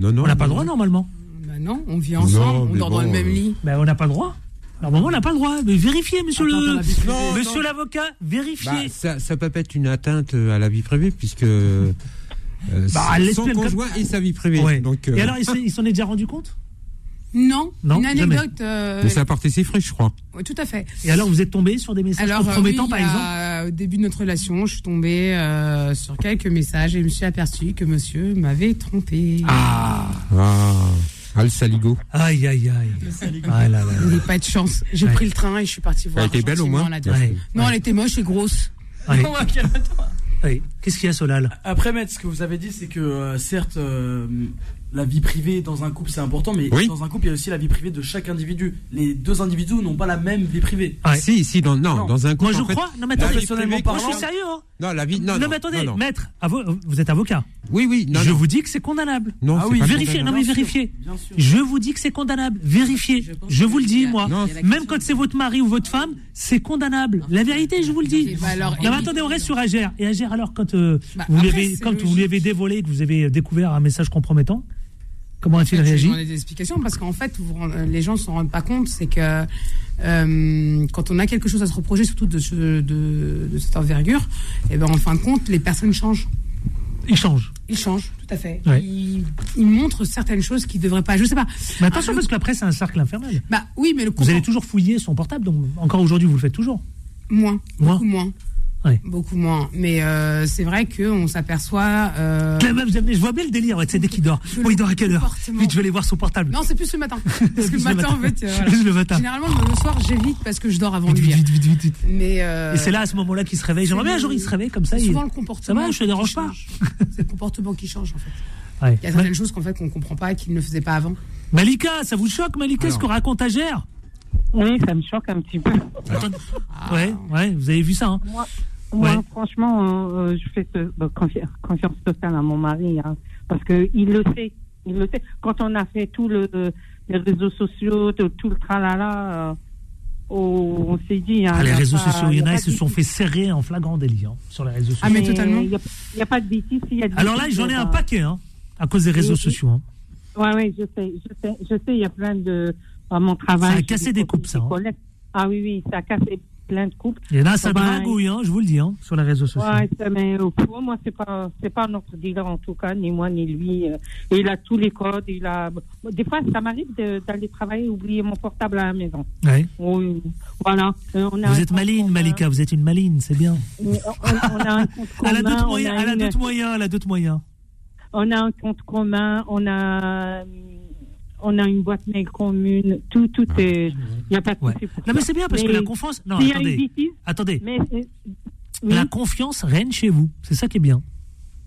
Non, non. On n'a pas le droit normalement. Bah non, on vit ensemble, Non, on dort dans le même euh, lit. Ben on n'a pas le droit. Alors moment, on n'a pas le droit. Mais vérifiez, monsieur Attends, le. Non, monsieur l'avocat, vérifiez. Bah, ça, ça peut pas être une atteinte euh, à la vie privée puisque euh, Bah, son comme- conjoint et sa vie privée. Ouais. Donc, euh, Et alors, il s'en- il s'en est déjà rendu compte? Non, Non, une anecdote. euh, mais ça a porté ses frais, je crois. ouais, tout à fait. Et alors, vous êtes tombé sur des messages Alors, euh, compromettants, oui, par exemple a- Au début de notre relation, je suis tombée euh, sur quelques messages et je me suis aperçue que monsieur m'avait trompé. Ah Ah, ah, le saligo. Aïe, aïe, aïe. Ah là là. Il n'y a pas de chance. J'ai Ouais. pris le train et je suis partie voir. Elle était belle au moins. Ouais. Non, elle était moche et grosse. Allez, Ouais, [LAUGHS] calme-toi. allez. Qu'est-ce qu'il y a, Solal? Après, maître, ce que vous avez dit, c'est que euh, certes, euh, la vie privée dans un couple c'est important, mais Oui. dans un couple il y a aussi la vie privée de chaque individu. Les deux individus n'ont pas la même vie privée. Ouais. Si, si, dans, non, Non. dans un couple. Moi, je en fait- crois. Non, mais attendez. privée Moi, je suis sérieux, hein Non, la vie. Non, Non, non, mais attendez, non, non. maître, avo- vous êtes avocat. Oui, oui. Non, je non. vous dis que c'est condamnable. Non, Ah oui, pas Vérifiez, non mais Bien sûr, vérifiez. Bien sûr. Je vous dis que c'est condamnable. Vérifiez. Je vous le dis, a- moi. Même quand c'est votre mari ou votre femme, c'est condamnable. La vérité, je vous le dis. Alors, Non, mais attendez, on reste sur Agère. Et Agère, alors, quand, euh, Bah, vous, lui avez, dévoilé, que vous avez découvert un message compromettant, comment a-t-il Je vais réagi demander des explications parce qu'en fait, vous les gens ne s'en rendent pas compte. C'est que euh, quand on a quelque chose à se reprocher, surtout de, ce- de, de cette envergure, et ben en fin de compte, les personnes changent. Il change. Ils changent, tout à fait. Ouais. Ils, ils montrent certaines choses qui ne devraient pas. Je sais pas. Mais attention, Ah, parce qu'après, c'est un cercle infernal. Bah oui, mais le Vous allez toujours fouiller son portable, donc encore aujourd'hui, vous le faites toujours. moins, Moins. beaucoup moins. Ouais. Beaucoup moins. Mais euh, c'est vrai qu'on s'aperçoit. euh, Je vois bien le délire, ouais, c'est dès qu'il dort. Oh, il dort à quelle heure. Vite, je vais aller voir son portable. Non, c'est plus le matin. [LAUGHS] Parce que le matin, en fait, euh, [LAUGHS] voilà. Plus le matin. Généralement, le soir, j'évite parce que je dors avant Vite, lui. vite, vite, vite, vite. Mais euh, Et c'est là, à ce moment-là, qu'il se réveille. J'aimerais bien un jour, il se réveille comme ça. c'est il- souvent le comportement. Ça va, je te dérange pas. [LAUGHS] C'est le comportement qui change, en fait. Ouais. Il y a certaines choses qu'en fait qu'on comprend pas et qu'il ne faisait pas avant. Malika, ça vous choque, Malika, ce que raconte Agère Oui, ça me choque un petit peu. Attendez. Ouais, ouais, vous avez vu ça, hein Moi, moi Ouais. franchement, euh, euh, je fais ce- bah, confi- confiance totale à mon mari, hein, parce que il le sait, il le sait. Quand on a fait tout le les réseaux sociaux, tout, tout le tralala, euh, oh, on s'est dit. hein, Ah, les réseaux pas- sociaux, il y en a ils se sont fait serrer en flagrant délit hein, sur les réseaux sociaux. Ah, mais totalement. Il n'y a, pas de bêtises. s'il y a de Alors là, j'en ai euh, un paquet, hein, à cause des réseaux Oui. sociaux. hein. Ouais, ouais, je sais, je sais, je sais, il y a plein de. Mon travail. Ça a cassé des couples, ça, hein. Ah oui, oui, ça a cassé plein de couples. Il y en a, ça dragouille, hein, je vous le dis, hein, sur les réseaux sociaux. Ouais, ça, mais euh, pour moi, c'est pas, c'est pas notre dealer en tout cas, ni moi ni lui. euh, il a tous les codes. Il a. Des fois, ça m'arrive d'aller travailler et oublier mon portable à la maison. Ouais. Oui, voilà. Euh, on a Vous êtes maline. Malika, vous êtes une maline, c'est bien. On, on a un compte commun. [LAUGHS] Elle a d'autres on moyens, a elle a une- d'autres moyens, elle a d'autres moyens. on a un compte commun, on a, on a une boîte mail commune, tout, tout est, il n'y a pas de Ouais. Non, mais c'est bien parce que la confiance. Non, une attendez. bêtise, Attendez. mais, euh, oui, La confiance règne chez vous. C'est ça qui est bien.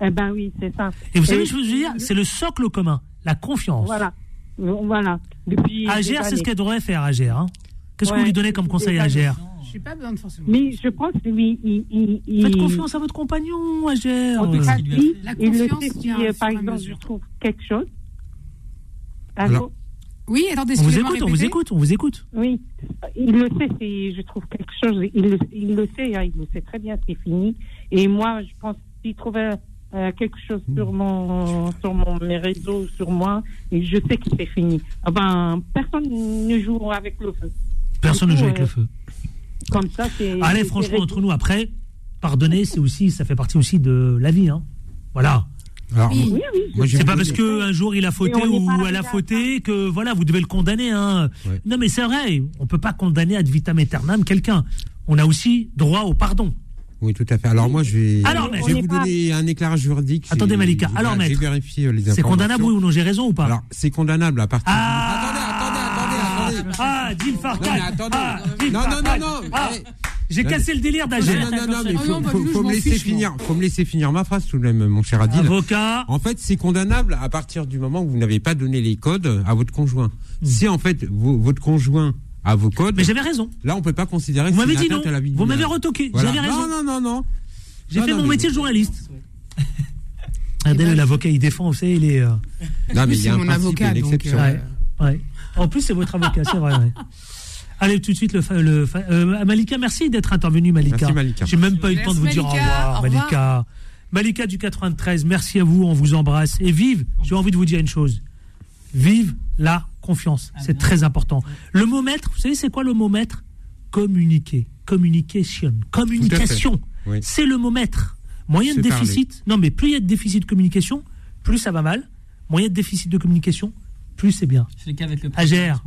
eh ben oui, c'est ça. Et vous savez, Et- je veux dire, c'est le socle commun, la confiance. Voilà, voilà. Depuis Agère, c'est ce qu'elle devrait faire, Agère. hein. Qu'est-ce que Ouais, vous lui donnez comme conseil à Agère? Je suis pas besoin de forcément. Mais je pense que lui, il, il, il- Faites confiance à votre compagnon, Agère. En tout cas, lui, La il le confiance sait si, vient au euh, par exemple, je trouve quelque chose. Allô Alors- Oui, attendez, On vous écoute, on vous écoute, on vous écoute. Oui, il le sait si je trouve quelque chose. Il le, il le sait, hein, il le sait très bien, c'est fini. Et moi, je pense s'il trouvait euh, quelque chose sur mon, sur mon, mes réseaux, sur moi, et je sais que c'est fini. Ah ben, personne ne joue avec le feu. Personne ne joue avec euh, le feu. Comme ça, c'est. Allez, franchement, entre nous, après, pardonner, c'est aussi, ça fait partie aussi de la vie. Hein. Voilà. Alors, Oui. Oui, oui. moi, C'est pas parce question. qu'un jour il a fauté ou elle a fauté que voilà, vous devez le condamner. Hein. Ouais. Non, mais c'est vrai, on peut pas condamner ad vitam aeternam quelqu'un. On a aussi droit au pardon. Oui, tout à fait. Alors moi, je vais, Alors, je maître. vais On vous pas- donner un éclairage juridique. Attendez, Malika. Alors, j'ai maître. vérifié les informations. C'est condamnable oui ou non J'ai raison ou pas Alors, c'est condamnable à partir. Ah Attendez, attendez, attendez, attendez. Ah, Jim Farkas Non, mais attendez. Ah, Non, non, non, non. Ah, Eh, J'ai cassé le délire d'Agir. Non, non, non, mais faut, non, bah, faut- faut me laisser fiche, finir, faut me laisser finir ma phrase tout de même, mon cher Adil. Avocat. En fait, c'est condamnable à partir du moment où vous n'avez pas donné les codes à votre conjoint. Si en fait vo- votre conjoint a vos codes, Hmm. Mais j'avais raison. là on peut pas considérer. Vous que m'avez c'est dit une non. atteinte à la vie Vous m'avez retoqué. Voilà. J'avais raison. Non, non, non, non. J'ai Non, fait non, mon métier de journaliste. [LAUGHS] Regardez, l'avocat, il défend, vous savez, il est. euh, Non, mais il y c'est a un mon avocat, donc, euh, Ouais, ouais. En plus, c'est votre avocat, c'est vrai. [LAUGHS] Allez, tout de suite, le, euh, Malika, merci d'être intervenu, Malika. Merci, Malika. J'ai même pas eu le temps de vous dire au Malika. revoir, Au revoir. Malika. Malika du 93, merci à vous, on vous embrasse. Et vive, j'ai envie de vous dire une chose. Vive la confiance, c'est très important. Le mot maître, vous savez, c'est quoi le mot maître? Communiquer. Communication. Communication. Oui. C'est le mot maître. Moyen de déficit. Non, mais plus il y a de déficit de communication, plus ça va mal. Moyen de déficit de communication, plus c'est bien. C'est le cas avec le Agère.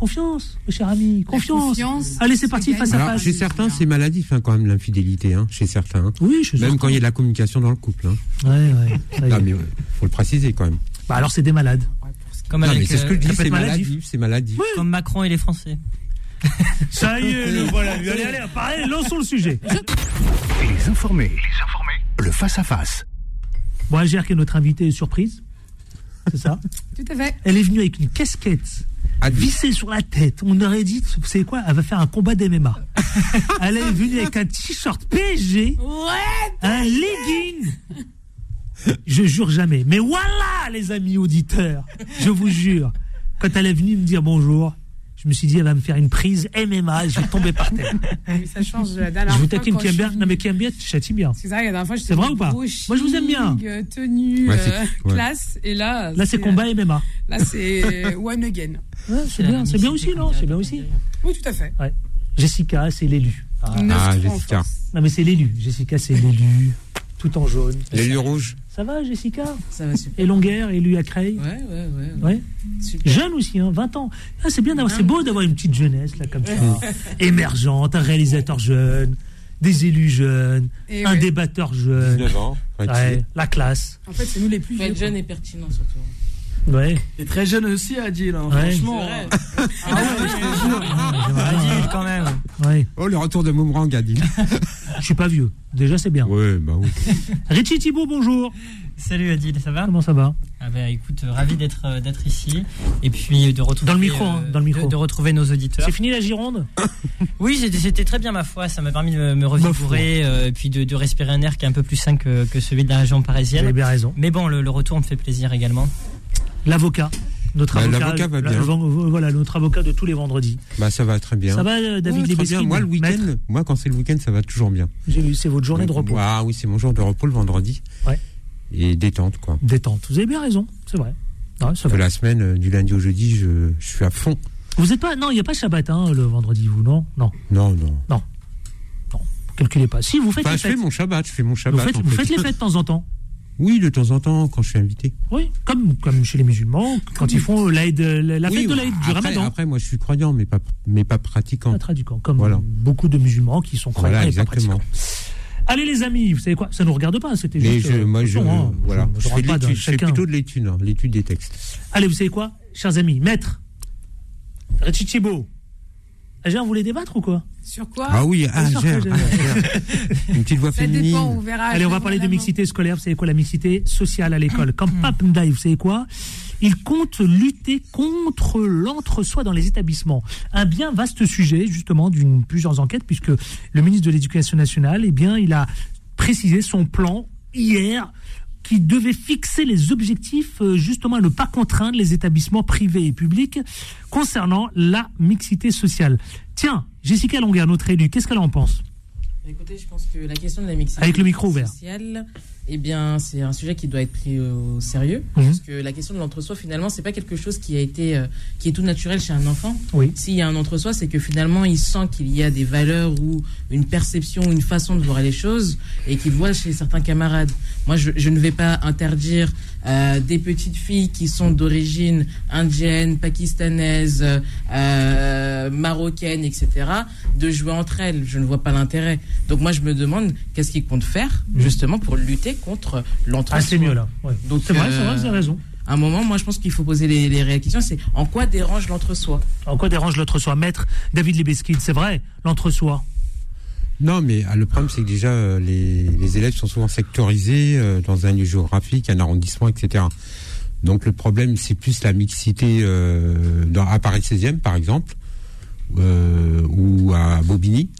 Confiance, mon cher ami, confiance. confiance, Allez, c'est parti, face à face. chez certains, c'est maladif hein, quand même l'infidélité, hein, chez certains. hein. Oui, je Même quand il y a de la communication dans le couple. Hein. Ouais, ouais. Non, mais ouais, faut le préciser quand même. Bah alors, c'est des malades. Comme Non, mais avec, c'est ce que euh, je dis, ça peut c'est maladif. maladif, c'est maladif. comme Macron et les Français. [LAUGHS] Ça y est, le voilà. lui. Allez, allez, pareil, lançons le sujet. Les informés. Les informés. Le face-à-face. Bon, Agère, qui est notre invitée surprise. C'est ça Tout à fait. Elle est venue avec une casquette. Vissée sur la tête. On aurait dit, vous savez quoi Elle va faire un combat d'MMA. [LAUGHS] Elle est venue avec un t-shirt PSG, Ouais. un legging. Je jure jamais. Mais voilà, les amis auditeurs. Je vous jure. Quand elle est venue me dire bonjour, je me suis dit, elle va me faire une prise MMA et je vais tomber par terre. [LAUGHS] Mais ça change de la dernière Je vous taquine qui aime je bien. Non, mais qui aime bien, tu châties bien. C'est vrai, la dernière fois, j'étais C'est vrai ou pas brushing, Moi, je vous aime bien. euh, Tenue, Ouais, c'est- euh, ouais. classe. Et là. Là, c'est combat MMA. Là, c'est one again. Ouais, c'est bien, c'est bien aussi, non C'est bien aussi. Oui, tout à fait. Jessica, c'est l'élu. Ah. Ah, Jessica. Non, mais c'est l'élu. Jessica, c'est l'élu. Tout en jaune. L'élu rouge. Ça va, Jessica Ça va super. Et Longueur, élu à Creil Ouais, ouais, ouais. ouais. Ouais. Super. Jeune aussi, hein, 20 ans. Ah, c'est bien d'avoir, c'est beau d'avoir une petite jeunesse, là, comme ça. [LAUGHS] Émergente, un réalisateur jeune, des élus jeunes, Et un ouais. débatteur jeune. 19 ans. Ouais, la classe. En fait, c'est nous les plus Faut vieux. être jeune et pertinent surtout. Ouais. T'es très jeune aussi, Adil. hein, Ouais. Franchement. Vrai. Ah ouais, je te jure. Adil, quand même. Ouais. Oh, le retour de Boomerang, Adil. Je suis pas vieux. Déjà, c'est bien. ouais, bah oui. [LAUGHS] Richie Thibault, bonjour. Salut Adil, ça va? Comment ça va? Ah bah écoute, euh, ravi d'être euh, d'être ici et puis de retrouver Dans le micro, hein, dans le micro. de, de retrouver nos auditeurs. C'est fini la Gironde? [LAUGHS] Oui, c'était- très bien ma foi, ça m'a permis de me, revigorer euh, et puis de, de respirer un air qui est un peu plus sain que, que celui de la région Vous avez parisienne. bien raison. Mais bon, le, le retour me fait plaisir également. L'avocat. Notre Bah, avocat. va bien. Voilà, notre avocat de tous les vendredis. Bah, ça va très bien. Ça va, euh, David Ouais, bien. Moi, le week-end, moi, quand c'est le week-end, ça va toujours bien. C'est votre journée de repos. Ah oui, c'est mon jour de repos le vendredi. Ouais. Et détente, quoi. Détente. Vous avez bien raison, c'est vrai. Ouais, ça Que va. la semaine, euh, du lundi au jeudi, je, je suis à fond. Vous êtes pas. Non, il n'y a pas Shabbat hein, le vendredi, vous, non? Non. Non, non. Non. Calculez pas. Si, vous faites Enfin, les je fais mon Shabbat, je fais mon Vous Shabbat. faites, vous fait. faites les fêtes de temps en temps. Oui, de temps en temps, quand je suis invité. Oui, comme, comme chez les musulmans, quand ils font l'Aïd, la, la Oui, fête de l'Aïd, du ramadan. Après, moi, je suis croyant, mais pas, mais pas pratiquant. Pas traduquant, comme Voilà. beaucoup de musulmans qui sont croyants Voilà, et pas exactement. pratiquants. Allez les amis, vous savez quoi? Ça nous regarde pas, c'était juste. je, euh, moi, je, hein, voilà, je, je, chacun. plutôt de l'étude, hein, l'étude des textes. Allez, vous savez quoi, chers amis, maître, Richie Agir, vous voulez débattre ou quoi Sur quoi Ah oui, ah, sûr gère, que ah. Une petite voix dépend, on féminine. verra. Allez, on va Je parler de mixité scolaire. Vous savez quoi, la mixité sociale à l'école? Comme Hmm. Pape Ndaï, vous savez quoi? Il compte lutter contre l'entre-soi dans les établissements. Un bien vaste sujet, justement, d'une plusieurs enquêtes, puisque le ministre de l'Éducation nationale, eh bien, il a précisé son plan hier qui devait fixer les objectifs, euh, justement, à ne pas contraindre les établissements privés et publics concernant la mixité sociale. Tiens, Jessica Longuer, notre élue, qu'est-ce qu'elle en pense? Écoutez, je pense que la question de la mixité Avec le micro ouvert. sociale, eh bien, c'est un sujet qui doit être pris au sérieux. Mhm. Parce que la question de l'entre-soi, finalement, c'est pas quelque chose qui a été, euh, qui est tout naturel chez un enfant. Oui. S'il y a un entre-soi, c'est que finalement, il sent qu'il y a des valeurs ou une perception, une façon de voir les choses et qu'il voit chez certains camarades. Moi, je, je ne vais pas interdire euh, des petites filles qui sont d'origine indienne, pakistanaise, euh, marocaine, etc., de jouer entre elles. Je ne vois pas l'intérêt. Donc moi, je me demande qu'est-ce qu'ils comptent faire justement pour lutter contre l'entre-soi. Ah, c'est mieux là. Ouais. Donc, C'est vrai, c'est vrai, euh, vous avez raison. À un moment, moi, je pense qu'il faut poser les, les réelles questions. C'est en quoi dérange l'entre-soi? En quoi dérange l'entre-soi? Maître David Lebeskin, c'est vrai, l'entre-soi. Non, mais ah, le problème, c'est que déjà, euh, les, les élèves sont souvent sectorisés euh, dans un lieu géographique, un arrondissement, etc. Donc le problème, c'est plus la mixité euh, dans, à Paris 16e, par exemple, euh, ou à Bobigny.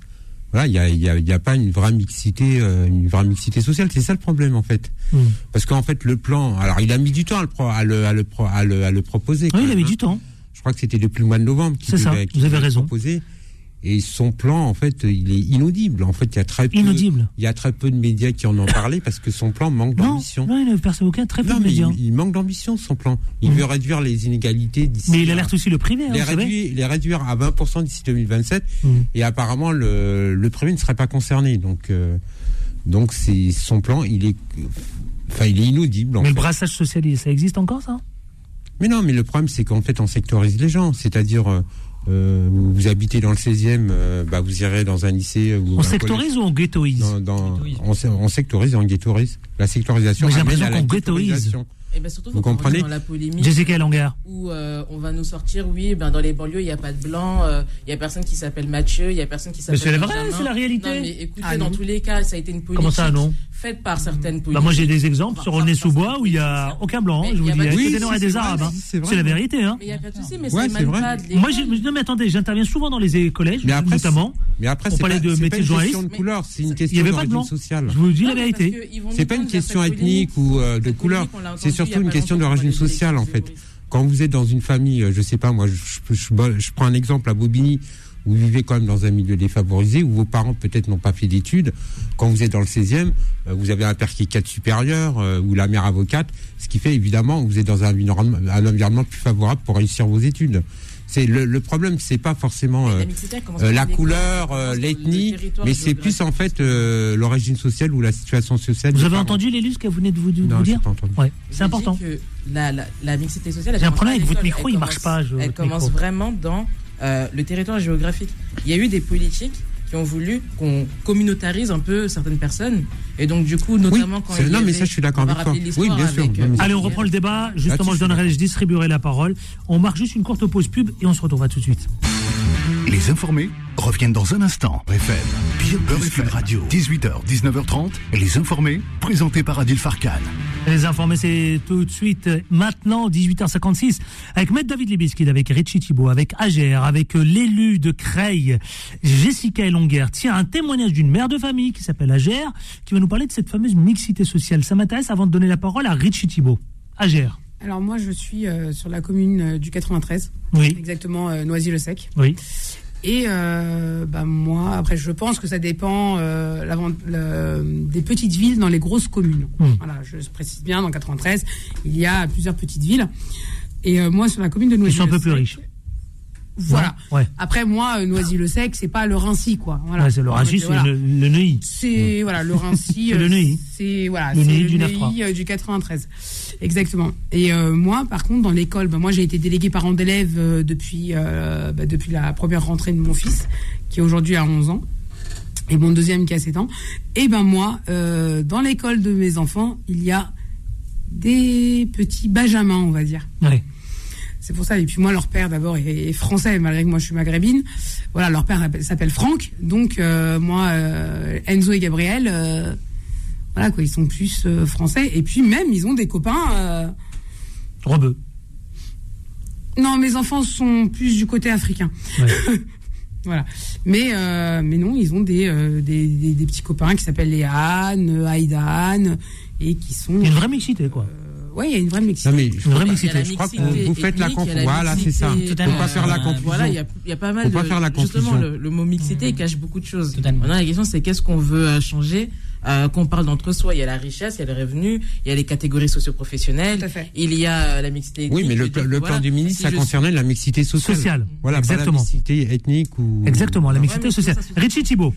Voilà, il y a, y, a, il y a pas une vraie mixité, euh, une vraie mixité sociale. C'est ça le problème en fait. Hmm. Parce qu'en fait, le plan, alors il a mis du temps à le, pro- à le, à le, pro- à le, à le proposer. Oui, il a mis hein. du temps. Je crois que c'était depuis le mois de novembre qu'il C'est ça, vous avez raison. Et son plan, en fait, il est inaudible. En fait, il y a très peu, Inaudible. il y a très peu de médias qui en ont parlé parce que son plan manque Non, d'ambition. non, il n'a personne aucun, très peu Non, de médias. il, il manque d'ambition son plan. Il Mhm. veut réduire les inégalités d'ici. Mais il alerte aussi le privé, hein, les savez. réduire, les réduire à 20% d'ici 2027. Mhm. Et apparemment, le, le privé ne serait pas concerné. Donc, euh, donc c'est son plan. Il est, enfin, il est inaudible. en Mais le brassage social, ça existe encore, ça? Mais non, mais le problème, c'est qu'en fait, on sectorise les gens. C'est-à-dire, euh, vous, habitez dans le 16e, euh, bah, vous irez dans un lycée. Ou On un sectorise ou on ghettoise? Collège. dans, dans- on, se- on sectorise et on ghettoise. La sectorisation Mais j'ai l'impression qu'on ghettoise. Et ben surtout, Vous comprenez dans la polémique. Jessica Langer. Où euh, on va nous sortir, oui, ben dans les banlieues, il n'y a pas de blanc, euh, il y a personne qui s'appelle Mathieu, il y a personne qui Mais s'appelle. c'est vrai, c'est la réalité. Non, mais écoutez, Ah, dans tous les cas, ça a été une politique Comment ça, non faite par certaines politiques. Bah moi j'ai des exemples sur René-sous-Bois où il y a aucun blanc, hein, je vous y a dis, de- avec Oui, des Arabes. hein. c'est la vérité. Hein. Mais il n'y a pas de souci, mais c'est pas. Moi, non mais attendez, j'interviens souvent dans les collèges, Mais après, notamment. Mais après, on c'est pas, une question de couleur, c'est une Il n'y question d'origine sociale. Je vous dis la mais vérité. C'est pas une question ethnique ou euh, de couleur. C'est il y surtout une question d'origine sociale en fait. Quand vous êtes dans une famille, euh, je sais pas, moi, je, je, je- je prends un exemple à Bobigny. Vous vivez quand même dans un milieu défavorisé où vos parents peut-être n'ont pas fait d'études. Quand vous êtes dans le 16e, euh, vous avez un père qui est cadre supérieur euh, ou la mère avocate, ce qui fait évidemment que vous êtes dans un environnement, un environnement plus favorable pour réussir vos études. C'est le, le problème, c'est pas forcément euh, la euh, la couleur, euh, l'ethnie, mais c'est plus en fait euh, l'origine sociale ou la situation sociale. Vous avez parents. entendu les ce qu'elle venait de vous, de Non, vous dire pas. Ouais, c'est important. que la, la, la mixité sociale. elle J'ai un commence problème pas avec votre micro, elle il marche commence- pas, je- Elle commence micro. vraiment dans euh, le territoire géographique. Il y a eu des politiques qui ont voulu qu'on communautarise un peu certaines personnes. Et donc, du coup, notamment quand c'est- il non, mais ça, je suis d'accord avec toi. Oui, bien sûr. euh, Allez, on reprend le débat. Justement, je donnerai, je distribuerai la parole. On marque juste une courte pause pub et on se retrouvera tout de suite. Les informés reviennent dans un instant. FM, Beurre FM Radio, 18h, 19h30. Et les informés, présentés par Adil Farkan. Les informés, c'est tout de suite, maintenant, 18h56, avec Maître David Libiskid, avec Richie Thibault, avec Agère, avec l'élu de Creil, Jessica Elonguer. Tiens, un témoignage d'une mère de famille qui s'appelle Agère, qui va nous parler de cette fameuse mixité sociale. Ça m'intéresse avant de donner la parole à Richie Thibault. Agère. Alors moi, je suis euh, sur la commune euh, du 93. Oui. Exactement, euh, Noisy-le-Sec. Oui. Et euh, bah, moi, après, je pense que ça dépend euh, le- des petites villes dans les grosses communes. Hmm. Voilà, je précise bien, dans 93, il y a plusieurs petites villes. Et euh, moi, sur la commune de Ils Noisy-le-Sec... sont un peu plus riches. Voilà. Ouais. Après, moi, euh, Noisy-le-Sec, c'est pas le Rincy, quoi. Voilà. Ouais, c'est le Rachis, c'est Voilà. le, le Neuilly. C'est voilà le Rincy. [LAUGHS] C'est le euh, Neuilly. C'est voilà, Le Neuilly du Neuilly, 9-3. euh, du 93. Exactement. Et euh, moi, par contre, dans l'école, ben, moi j'ai été déléguée parent d'élèves euh, depuis euh, ben, depuis la première rentrée de mon fils, qui aujourd'hui a 11 ans, et mon deuxième qui a 7 ans. Et ben moi, euh, dans l'école de mes enfants, il y a des petits benjamins, on va dire. Ouais. C'est pour ça. Et puis moi, leur père d'abord est, est français, malgré que moi je suis maghrébine. Voilà, leur père s'appelle- Franck. Donc euh, moi, euh, Enzo et Gabriel, euh, voilà quoi, ils sont plus français. Et puis même, ils ont des copains. euh, Rebeu. Non, mes enfants sont plus du côté africain. [LAUGHS] voilà. Mais mais non, ils ont des des, des- des petits copains qui s'appellent Léane, Aïdan, et qui sont. Une vraie mixité, quoi. Ouais, il y a une vraie mixité. Non, mais je Une crois, vraie pas- mixité. je crois que vous faites la il confusion. Voilà, c'est ça. mixité, Faut pas faire la confusion. Voilà, il y a, il pas mal Faut de. pas faire la justement, confusion. le, le mot mixité cache beaucoup de choses. Maintenant, la question, c'est qu'est-ce qu'on veut euh, changer euh, Qu'on parle d'entre-soi, il y a la richesse, il y a le revenu, il y a les catégories socio-professionnelles, il y a euh, la mixité ethnique. Oui, mais le, voilà, plan du ministre, si ça concernait la mixité sociale. Sociale. Voilà, Exactement. pas la mixité ethnique ou. Exactement, la mixité sociale. Richie Thibault.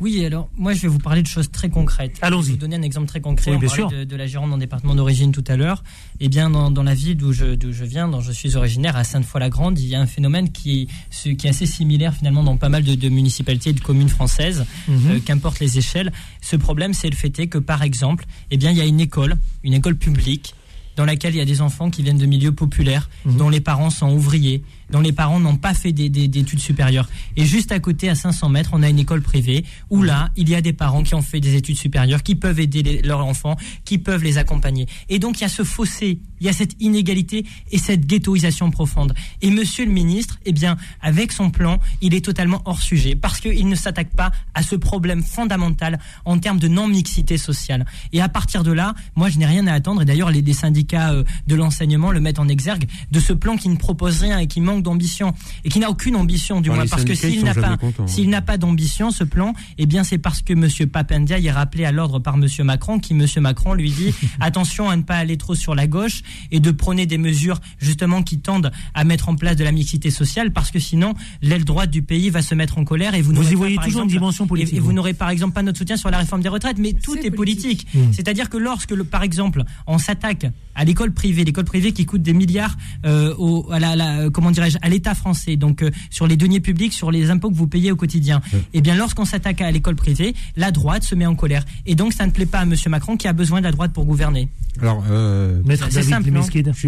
Oui, alors moi je vais vous parler de choses très concrètes. Allons-y. Je vais vous donner un exemple très concret. Oui, bien sûr. De, de la Gironde, mon département d'origine tout à l'heure. Eh bien, dans, dans la ville d'où je, d'où je viens, dont je suis originaire, à Sainte-Foy-la-Grande, il y a un phénomène qui est, ce- qui est assez similaire finalement dans pas mal de, de municipalités et de communes françaises, Mhm. euh, qu'importe les échelles. Ce problème, c'est le fait est que, par exemple, eh bien, il y a une école, une école publique, dans laquelle il y a des enfants qui viennent de milieux populaires, Mhm. dont les parents sont ouvriers, dont les parents n'ont pas fait des, des- d'études supérieures. Et juste à côté, à 500 mètres, on a une école privée où là, il y a des parents qui ont fait des études supérieures, qui peuvent aider leurs enfants, qui peuvent les accompagner. Et donc, il y a ce fossé, il y a cette inégalité et cette ghettoisation profonde. Et monsieur le ministre, eh bien, avec son plan, il est totalement hors sujet parce qu'il ne s'attaque pas à ce problème fondamental en termes de non-mixité sociale. Et à partir de là, moi, je n'ai rien à attendre. Et d'ailleurs, les, les syndicats euh, de l'enseignement le mettent en exergue de ce plan qui ne propose rien et qui manque d'ambition et qui n'a aucune ambition, du Enfin, moins, parce que s'il n'a pas, hein. s'il n'a pas d'ambition, ce plan, eh bien, c'est parce que Monsieur Papendia est rappelé à l'ordre par Monsieur Macron, qui Monsieur Macron lui dit [LAUGHS] attention à ne pas aller trop sur la gauche et de prôner des mesures justement qui tendent à mettre en place de la mixité sociale, parce que sinon l'aile droite du pays va se mettre en colère et vous, Vous n'aurez y pas, voyez par toujours une exemple, dimension politique, Et, et vous vous. n'aurez par exemple pas notre soutien sur la réforme des retraites, mais tout est, politique. Mmh. C'est-à-dire que lorsque, le, par exemple, on s'attaque à l'école privée, l'école privée qui coûte des milliards euh, au, à la, la- comment dirais-je, à l'État français, donc euh, sur les deniers publics, sur les impôts que vous payez au quotidien. Et bien, lorsqu'on s'attaque à l'école privée, la droite se met en colère. Et donc, ça ne plaît pas à Monsieur Macron qui a besoin de la droite pour gouverner. Alors, euh, Maître C'est David simple,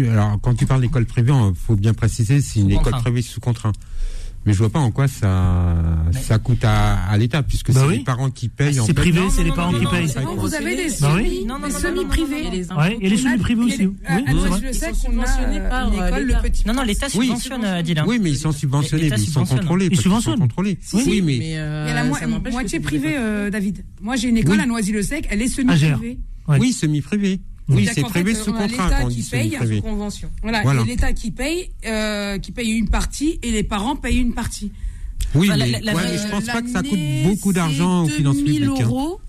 alors, quand tu parles d'école privée, il faut bien préciser, c'est une école privée sous contrat. Mais je vois pas en quoi ça, ça coûte à, à l'État, puisque Bah c'est oui. les parents qui payent. en C'est privé, c'est les parents qui payent. Non, vous avez des Bah oui. semi, semi-privés. Ouais, et les semi-privés aussi. Oui, Ah, moi, vrai. je le sais qu'on a euh, par, une euh, école, le petit. Non, non, l'État Oui. subventionne, Adil. hein. Oui, mais ils sont subventionnés, mais ils sont contrôlés. Ils subventionnent. contrôlés. Oui, mais, Il y a la euh, que moitié privée, euh, David. Moi, j'ai une école Oui. à Noisy-le-Sec, elle est Ah, semi-privée. Oui, semi-privé. Oui, c'est fait, sous contrat l'État qui paye, semi-privé. convention. Voilà, Voilà. et l'État qui paye, euh, qui paye une partie, et les parents payent une partie. Oui, Enfin, mais, la- la- ouais, la- mais je pense pas que ça coûte beaucoup d'argent aux finances 2000 publiques. hein. euros.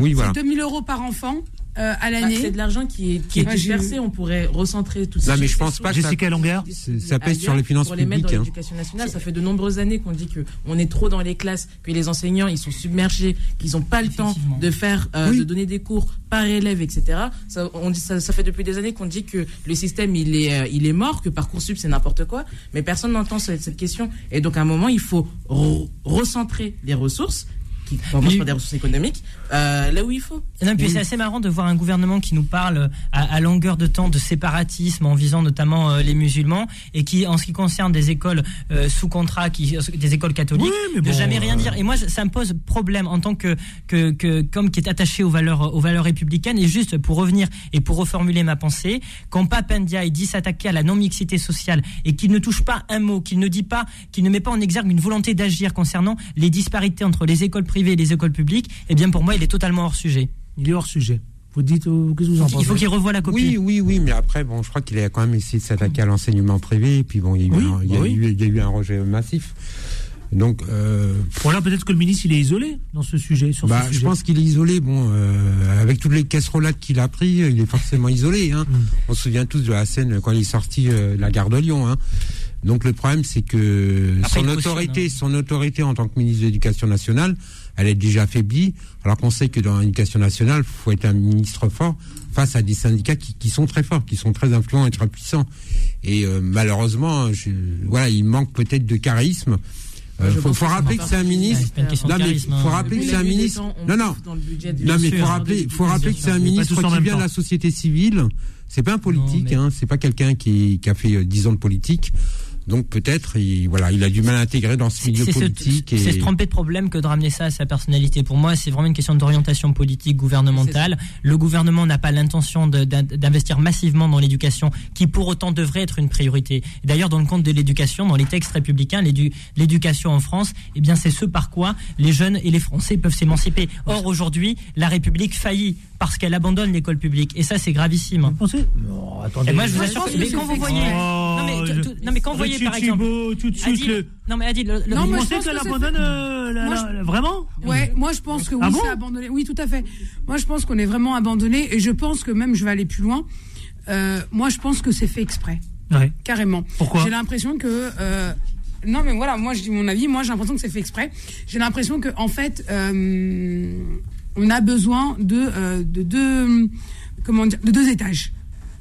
Oui, voilà. C'est 2000 euros par enfant euh, à Bah, l'année. c'est de l'argent qui est, qui est Ouais, dispersé, on pourrait recentrer tout ça. Non, mais je pense pas que Jessica Longueur. ça pèse sur les finances pour les mettre publiques. dans hein. l'éducation nationale. Ça fait de nombreuses années qu'on dit que on est trop dans les classes, que les enseignants ils sont submergés, qu'ils n'ont pas le temps de faire, euh, Oui. de donner des cours par élève, etc. Ça, on dit, ça, ça fait depuis des années qu'on dit que le système il est, euh, il est mort, que parcoursup c'est n'importe quoi, mais personne n'entend cette, cette question. Et donc à un moment il faut re- recentrer les ressources qui commencent par des ressources économiques euh, là où il faut. Non, puis c'est assez marrant de voir un gouvernement qui nous parle à, à longueur de temps de séparatisme en visant notamment euh, les musulmans et qui, en ce qui concerne des écoles euh, sous contrat, qui, des écoles catholiques, Oui, de bon, jamais rien dire. Et moi, ça me pose problème en tant que, que, que comme qui est attaché aux valeurs, aux valeurs républicaines. Et juste pour revenir et pour reformuler ma pensée, quand Papendia dit s'attaquer à la non-mixité sociale et qu'il ne touche pas un mot, qu'il ne dit pas, qu'il ne met pas en exergue une volonté d'agir concernant les disparités entre les écoles privées et les écoles publiques, eh bien pour moi, il est totalement hors sujet. Il est hors sujet. Vous dites, euh, qu'est-ce que vous en pensez Il faut qu'il revoie la copie. Oui, oui, oui, mais après, bon, je crois qu'il a quand même essayé de s'attaquer à l'enseignement privé, et puis bon, il y a eu, Oui, un, il y a bah oui. eu, il y a eu un rejet massif. Donc, euh, Voilà, peut-être que le ministre, il est isolé dans ce sujet. Sur bah, ce je sujet. pense qu'il est isolé. Bon, euh, avec toutes les casserolades qu'il a pris, il est forcément isolé. Hein. Mm. On se souvient tous de la scène quand il est sorti euh, de la gare de Lyon. Hein. Donc le problème, c'est que Après, son cautionne, autorité, son autorité en tant que ministre de l'Éducation nationale, elle est déjà affaiblie. Alors qu'on sait que dans l'éducation nationale, il faut être un ministre fort face à des syndicats qui, qui sont très forts, qui sont très influents et très puissants. Et euh, malheureusement, je, voilà, il manque peut-être de charisme. Euh, faut, pense faut rappeler que c'est un ministre. Non, mais faut hein. rappeler que c'est un ministre. Non, non. Non, mais faut rappeler, faut rappeler que c'est un ministre qui vient de la société civile. C'est pas un politique, hein. C'est pas quelqu'un qui, qui a fait euh, 10 ans de politique. Donc peut-être, il, voilà, il a du mal à intégrer dans ce milieu c'est se, politique. c'est et... se tromper de problème que de ramener ça à sa personnalité. Pour moi, c'est vraiment une question d'orientation politique gouvernementale. Le gouvernement n'a pas l'intention d'investir massivement dans l'éducation, qui pour autant devrait être une priorité. D'ailleurs, dans le compte de l'éducation, dans les textes républicains, l'édu- l'éducation en France, eh bien, c'est ce par quoi les jeunes et les Français peuvent s'émanciper. Or, aujourd'hui, la République faillit parce qu'elle abandonne l'école publique. Et ça, c'est gravissime. Vous pensez? Non, attendez. Et moi, je vous assure que, mais quand vous voyez, exprès. non mais, Oh, non mais quand vous voyez par exemple, tout de suite, Adil- le- non mais Adil, le- le- Non, moi, je pense qu'elle abandonne euh, la- Moi, la- je- Vraiment Ouais, moi je pense que oui, Ah bon c'est abandonné. Oui, tout à fait. Moi je pense qu'on est vraiment abandonné et je pense que même je vais aller plus loin. Euh, moi je pense que c'est fait exprès, Ouais. carrément. Pourquoi J'ai l'impression que euh, non mais voilà, moi je dis mon avis. Moi j'ai l'impression que c'est fait exprès. J'ai l'impression que en fait euh, on a besoin de de deux comment dire de deux étages.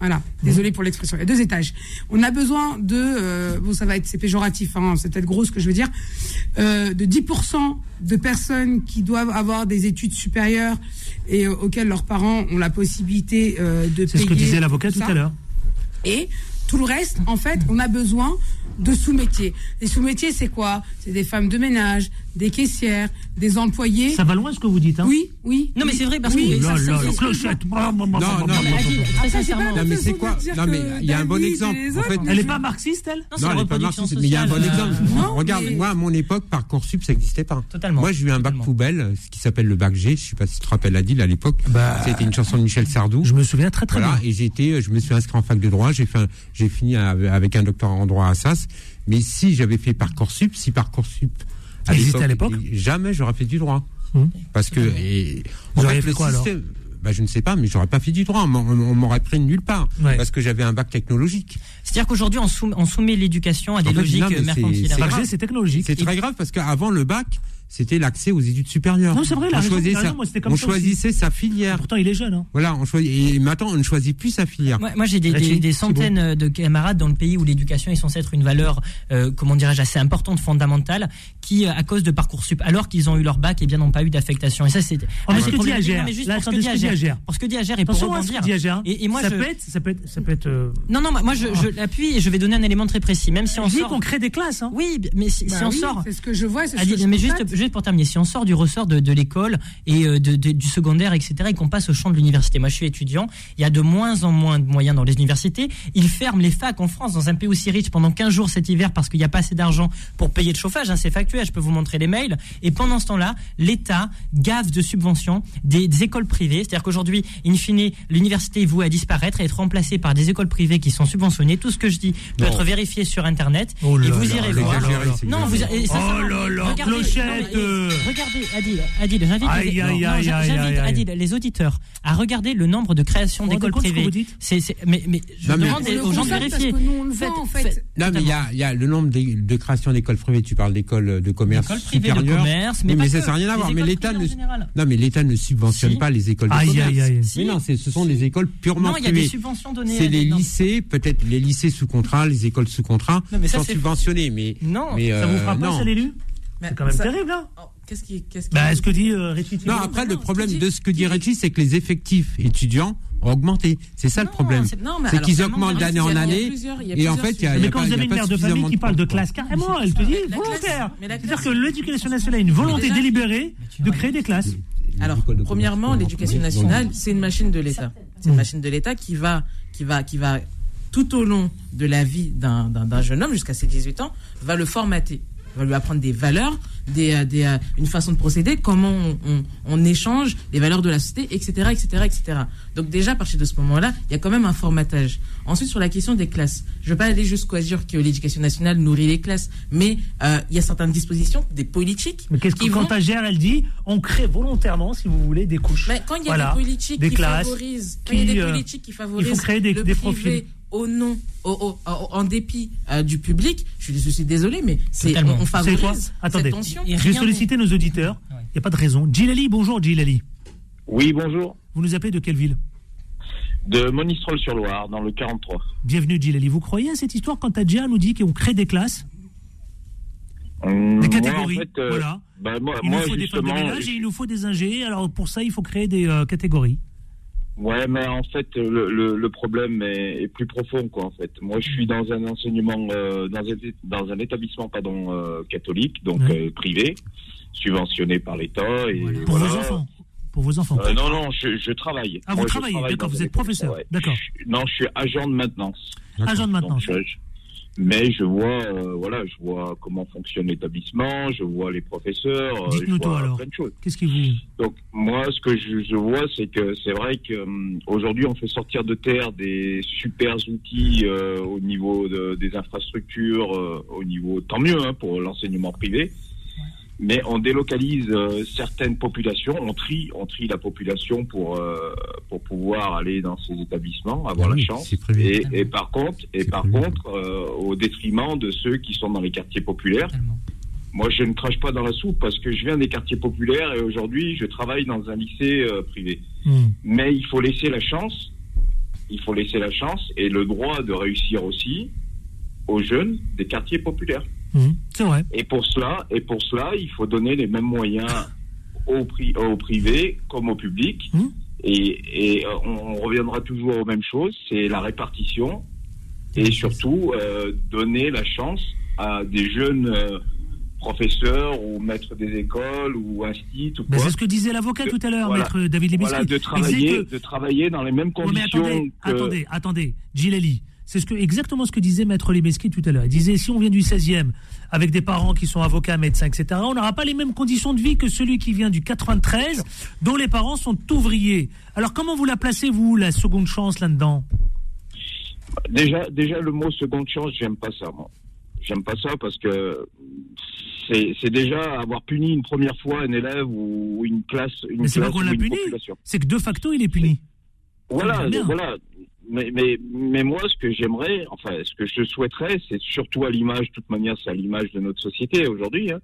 Voilà, désolé pour l'expression. Il y a deux étages. On a besoin de, euh, bon, ça va être, c'est péjoratif, hein, c'est peut-être gros ce que je veux dire, euh, de 10% de personnes qui doivent avoir des études supérieures et euh, auxquelles leurs parents ont la possibilité de payer. C'est ce que disait l'avocat tout à l'heure. Et Tout le reste, en fait, on a besoin de sous-métiers. Les sous-métiers, c'est quoi? C'est des femmes de ménage, des caissières, des employés. Ça va loin ce que vous dites, hein Oui, oui. Non, mais c'est vrai parce Oui, que. La ça- clochette. Non, non, pas Non, mais c'est quoi Non, mais il y a un bon exemple. En fait, Elle est je- pas marxiste, elle Non, c'est Non, la elle est pas reproduction marxiste, mais il y a un bon sociale, exemple. Non, Regarde, moi, à mon époque, Parcoursup, ça n'existait pas. Totalement. Moi, j'ai eu un bac poubelle, ce qui s'appelle le bac G. Je sais pas si tu te rappelles, Adil, à l'époque. Bah, C'était une chanson de Michel Sardou. Je me souviens très très bien. et été, je me suis inscrit en fac de droit, j'ai fait, un- j'ai fini avec un doctorat en droit à Assas. Mais si j'avais fait Parcoursup, si Parcoursup à l'époque jamais j'aurais fait du droit. Hum. Parce que, et, Vous en auriez fait, fait le quoi, alors système, bah, je ne sais pas, mais j'aurais pas fait du droit. On m'aurait pris de nulle part. Ouais. Parce que j'avais un bac technologique. C'est-à-dire qu'aujourd'hui, on, soum- on soumet l'éducation à des En fait, logiques mercantiles. c'est technologique. C'est très grave parce qu'avant le bac, c'était l'accès aux études supérieures. Non, c'est vrai, il a on choisissait, sa, moi, comme on ça choisissait sa filière. Pourtant, il est jeune. Hein. Voilà, on choisit, et maintenant, on ne choisit plus sa filière. Moi, moi, j'ai des, des- des centaines euh, de camarades dans le pays où l'éducation est censée être une valeur, euh, comment dirais-je, assez importante, fondamentale, qui, euh, à cause de Parcoursup, alors qu'ils ont eu leur bac, eh bien, n'ont pas eu d'affectation. Et ça, c'est. Oh, mais Ah, ce que dit problématique. Ager, Non, mais juste là, pour ce attendez, que dit que dit Ager. Ager. Pour ce que dit Ager et pour rebondir. que dit Ager. Et, et moi, ça, je... peut être, ça peut être, ça peut être. euh, Non, non, moi, je, je l'appuie et je vais donner un élément très précis. Même si on sort. qu'on crée des classes. Hein. Oui, mais si, Bah on sort. C'est ce que je vois, c'est ce Adil, que je mais juste. Juste pour terminer, si on sort du ressort de, de l'école et euh, de, de- du secondaire, etc., et qu'on passe au champ de l'université, moi je suis étudiant, il y a de moins en moins de moyens dans les universités. Ils ferment les facs en France, dans un pays aussi riche, pendant 15 jours cet hiver parce qu'il n'y a pas assez d'argent pour payer le chauffage. hein, c'est factuel, je peux vous montrer les mails. Et pendant ce temps-là, l'État gave de subventions des, des écoles privées. C'est-à-dire qu'aujourd'hui, in fine, l'université est vouée à disparaître et être remplacée par des écoles privées qui sont subventionnées. Tout ce que je dis peut Non. être vérifié sur Internet. Oh là et vous irez voir. Non, vous, sincèrement, Oh là là, clochette, mais- euh. Regardez, Adil, Adil, j'invite les, Adil, auditeurs à regarder le nombre de créations d'écoles privées. C'est, c'est- mais, mais je Non, mais- demande On le aux gens de vérifier. En fait. Non, mais il y a, y a le nombre de, de créations d'écoles privées. Tu parles d'écoles de commerce Écoles privées de supérieures. commerce, mais Oui, pas mais ça n'a rien à voir. Mais l'État privées ne, en général. non, mais l'État ne subventionne Si. pas les écoles de Aïe, commerce. aïe, aïe. Si. Mais non, c'est- ce sont des écoles purement Non, il y a privées. des subventions données. C'est les lycées, peut-être les lycées sous contrat, les écoles sous contrat, Non, mais ça, sont. Mais, Non, mais Ça vous euh, fera pas, non. ça, l'élu Mais C'est quand même ça- terrible, hein Oh, Qu'est-ce qui, qu'est-ce qui- Bah, ce que dit euh, Richie. Non, après, le problème de ce que dit Regis, c'est que les effectifs étudiants ont augmenté. C'est ça le problème. c'est- non, mais C'est alors, qu'ils augmentent d'année en année. Et en fait, il y a, Mais a quand vous il y a avez une mère de famille qui parle de classe, carrément, elle te dit volontaire. C'est-à-dire que l'éducation nationale a une volonté délibérée de créer des classes. Alors, premièrement, l'éducation nationale, c'est une machine de l'État. C'est une machine de l'État qui va, qui va, qui va, tout au long de la vie d'un d'un- d'un jeune homme, jusqu'à ses 18 ans, va le formater, va lui apprendre des valeurs, des, euh, des, euh, une façon de procéder, comment on, on, on échange les valeurs de la société, etc., etc., etc. Donc déjà, à partir de ce moment-là, il y a quand même un formatage. Ensuite, sur la question des classes, je ne vais pas aller jusqu'à dire que l'éducation nationale nourrit les classes, mais euh, il y a certaines dispositions, des politiques, Mais qu'est-ce que quand vont Agère, elle dit on crée volontairement, si vous voulez, des couches mais quand il y a Voilà. des politiques Des qui classes favorisent, quand il y a des euh, politiques qui favorisent il faut créer des- le des privé profils. Au nom, au, au- au- en dépit euh, du public, je suis, je suis désolé, mais c'est on, on quoi favorise Attendez, cette tension. Je vais solliciter nos auditeurs. Il Ouais. n'y a pas de raison. Gilali, bonjour Gilali. Oui, bonjour. Vous nous appelez de quelle ville De Monistrol-sur-Loire, dans le 43. Bienvenue Gilali. Vous croyez à cette histoire quand Adja nous dit qu'on crée des classes Hum, Des moi, catégories, en fait, euh, voilà. bah, moi, Il moi, nous faut des femmes de ménage et il nous faut des ingés. Alors pour ça, il faut créer des euh, catégories. Ouais, mais en fait, le, le, le problème est, est plus profond, quoi, en fait. Moi, je suis dans un enseignement, euh, dans, un, dans un établissement, pardon, euh, catholique, donc Ouais. euh, privé, subventionné par l'État. Et Pour voilà. vos enfants. Pour vos enfants. Euh, non, non, je, je travaille. Ah, vous Moi, travaillez, travaille d'accord, vous êtes professeur, ouais. d'accord. Non, je suis agent de maintenance. Agent de maintenance. Donc, je- mais je vois, euh, voilà, je vois comment fonctionne l'établissement, je vois les professeurs, euh, je vois alors. plein de choses. Qu'est-ce qui vous. Donc moi, ce que je, je vois, c'est que c'est vrai que hum, aujourd'hui, on fait sortir de terre des super outils euh, au niveau de- des infrastructures, euh, au niveau tant mieux hein, pour l'enseignement privé. Mais on délocalise euh, certaines populations, on trie, on trie la population pour euh, pour pouvoir aller dans ces établissements, avoir Ah la chance. Et, et par contre, et par contre, euh, au détriment de ceux qui sont dans les quartiers populaires. Totalement. Moi, je ne crache pas dans la soupe parce que je viens des quartiers populaires et aujourd'hui, je travaille dans un lycée privé. Hmm. Mais il faut laisser la chance, il faut laisser la chance et le droit de réussir aussi aux jeunes des quartiers populaires. Hmm. C'est vrai. Et pour cela, et pour cela, il faut donner les mêmes moyens au, pri au privé comme au public. Hmm. Et, et, euh, on, reviendra toujours aux mêmes choses, c'est la répartition et surtout euh, donner la chance à des jeunes euh, professeurs ou maîtres des écoles ou instituts Ben, c'est ce que disait l'avocat tout à l'heure, voilà. maître David. Voilà, de travailler, que- de travailler dans les mêmes Ouais, mais conditions attendez, que... attendez, attendez, Gilali. C'est ce que, exactement ce que disait Maître Lebeski tout à l'heure. Il disait, si on vient du 16e, avec des parents qui sont avocats, médecins, etc., on n'aura pas les mêmes conditions de vie que celui qui vient du 93, dont les parents sont ouvriers. Alors, comment vous la placez, vous, la seconde chance là-dedans? Déjà, déjà le mot seconde chance, j'aime pas ça, moi. J'aime pas ça parce que c'est déjà avoir puni une première fois un élève ou une classe, une Mais c'est pas classe qu'on ou l'a une puni, population. c'est que de facto, il est puni. Voilà, Ah, voilà. Mais, mais, mais moi, ce que j'aimerais, enfin, ce que je souhaiterais, c'est surtout à l'image, de toute manière, c'est à l'image de notre société aujourd'hui, hein,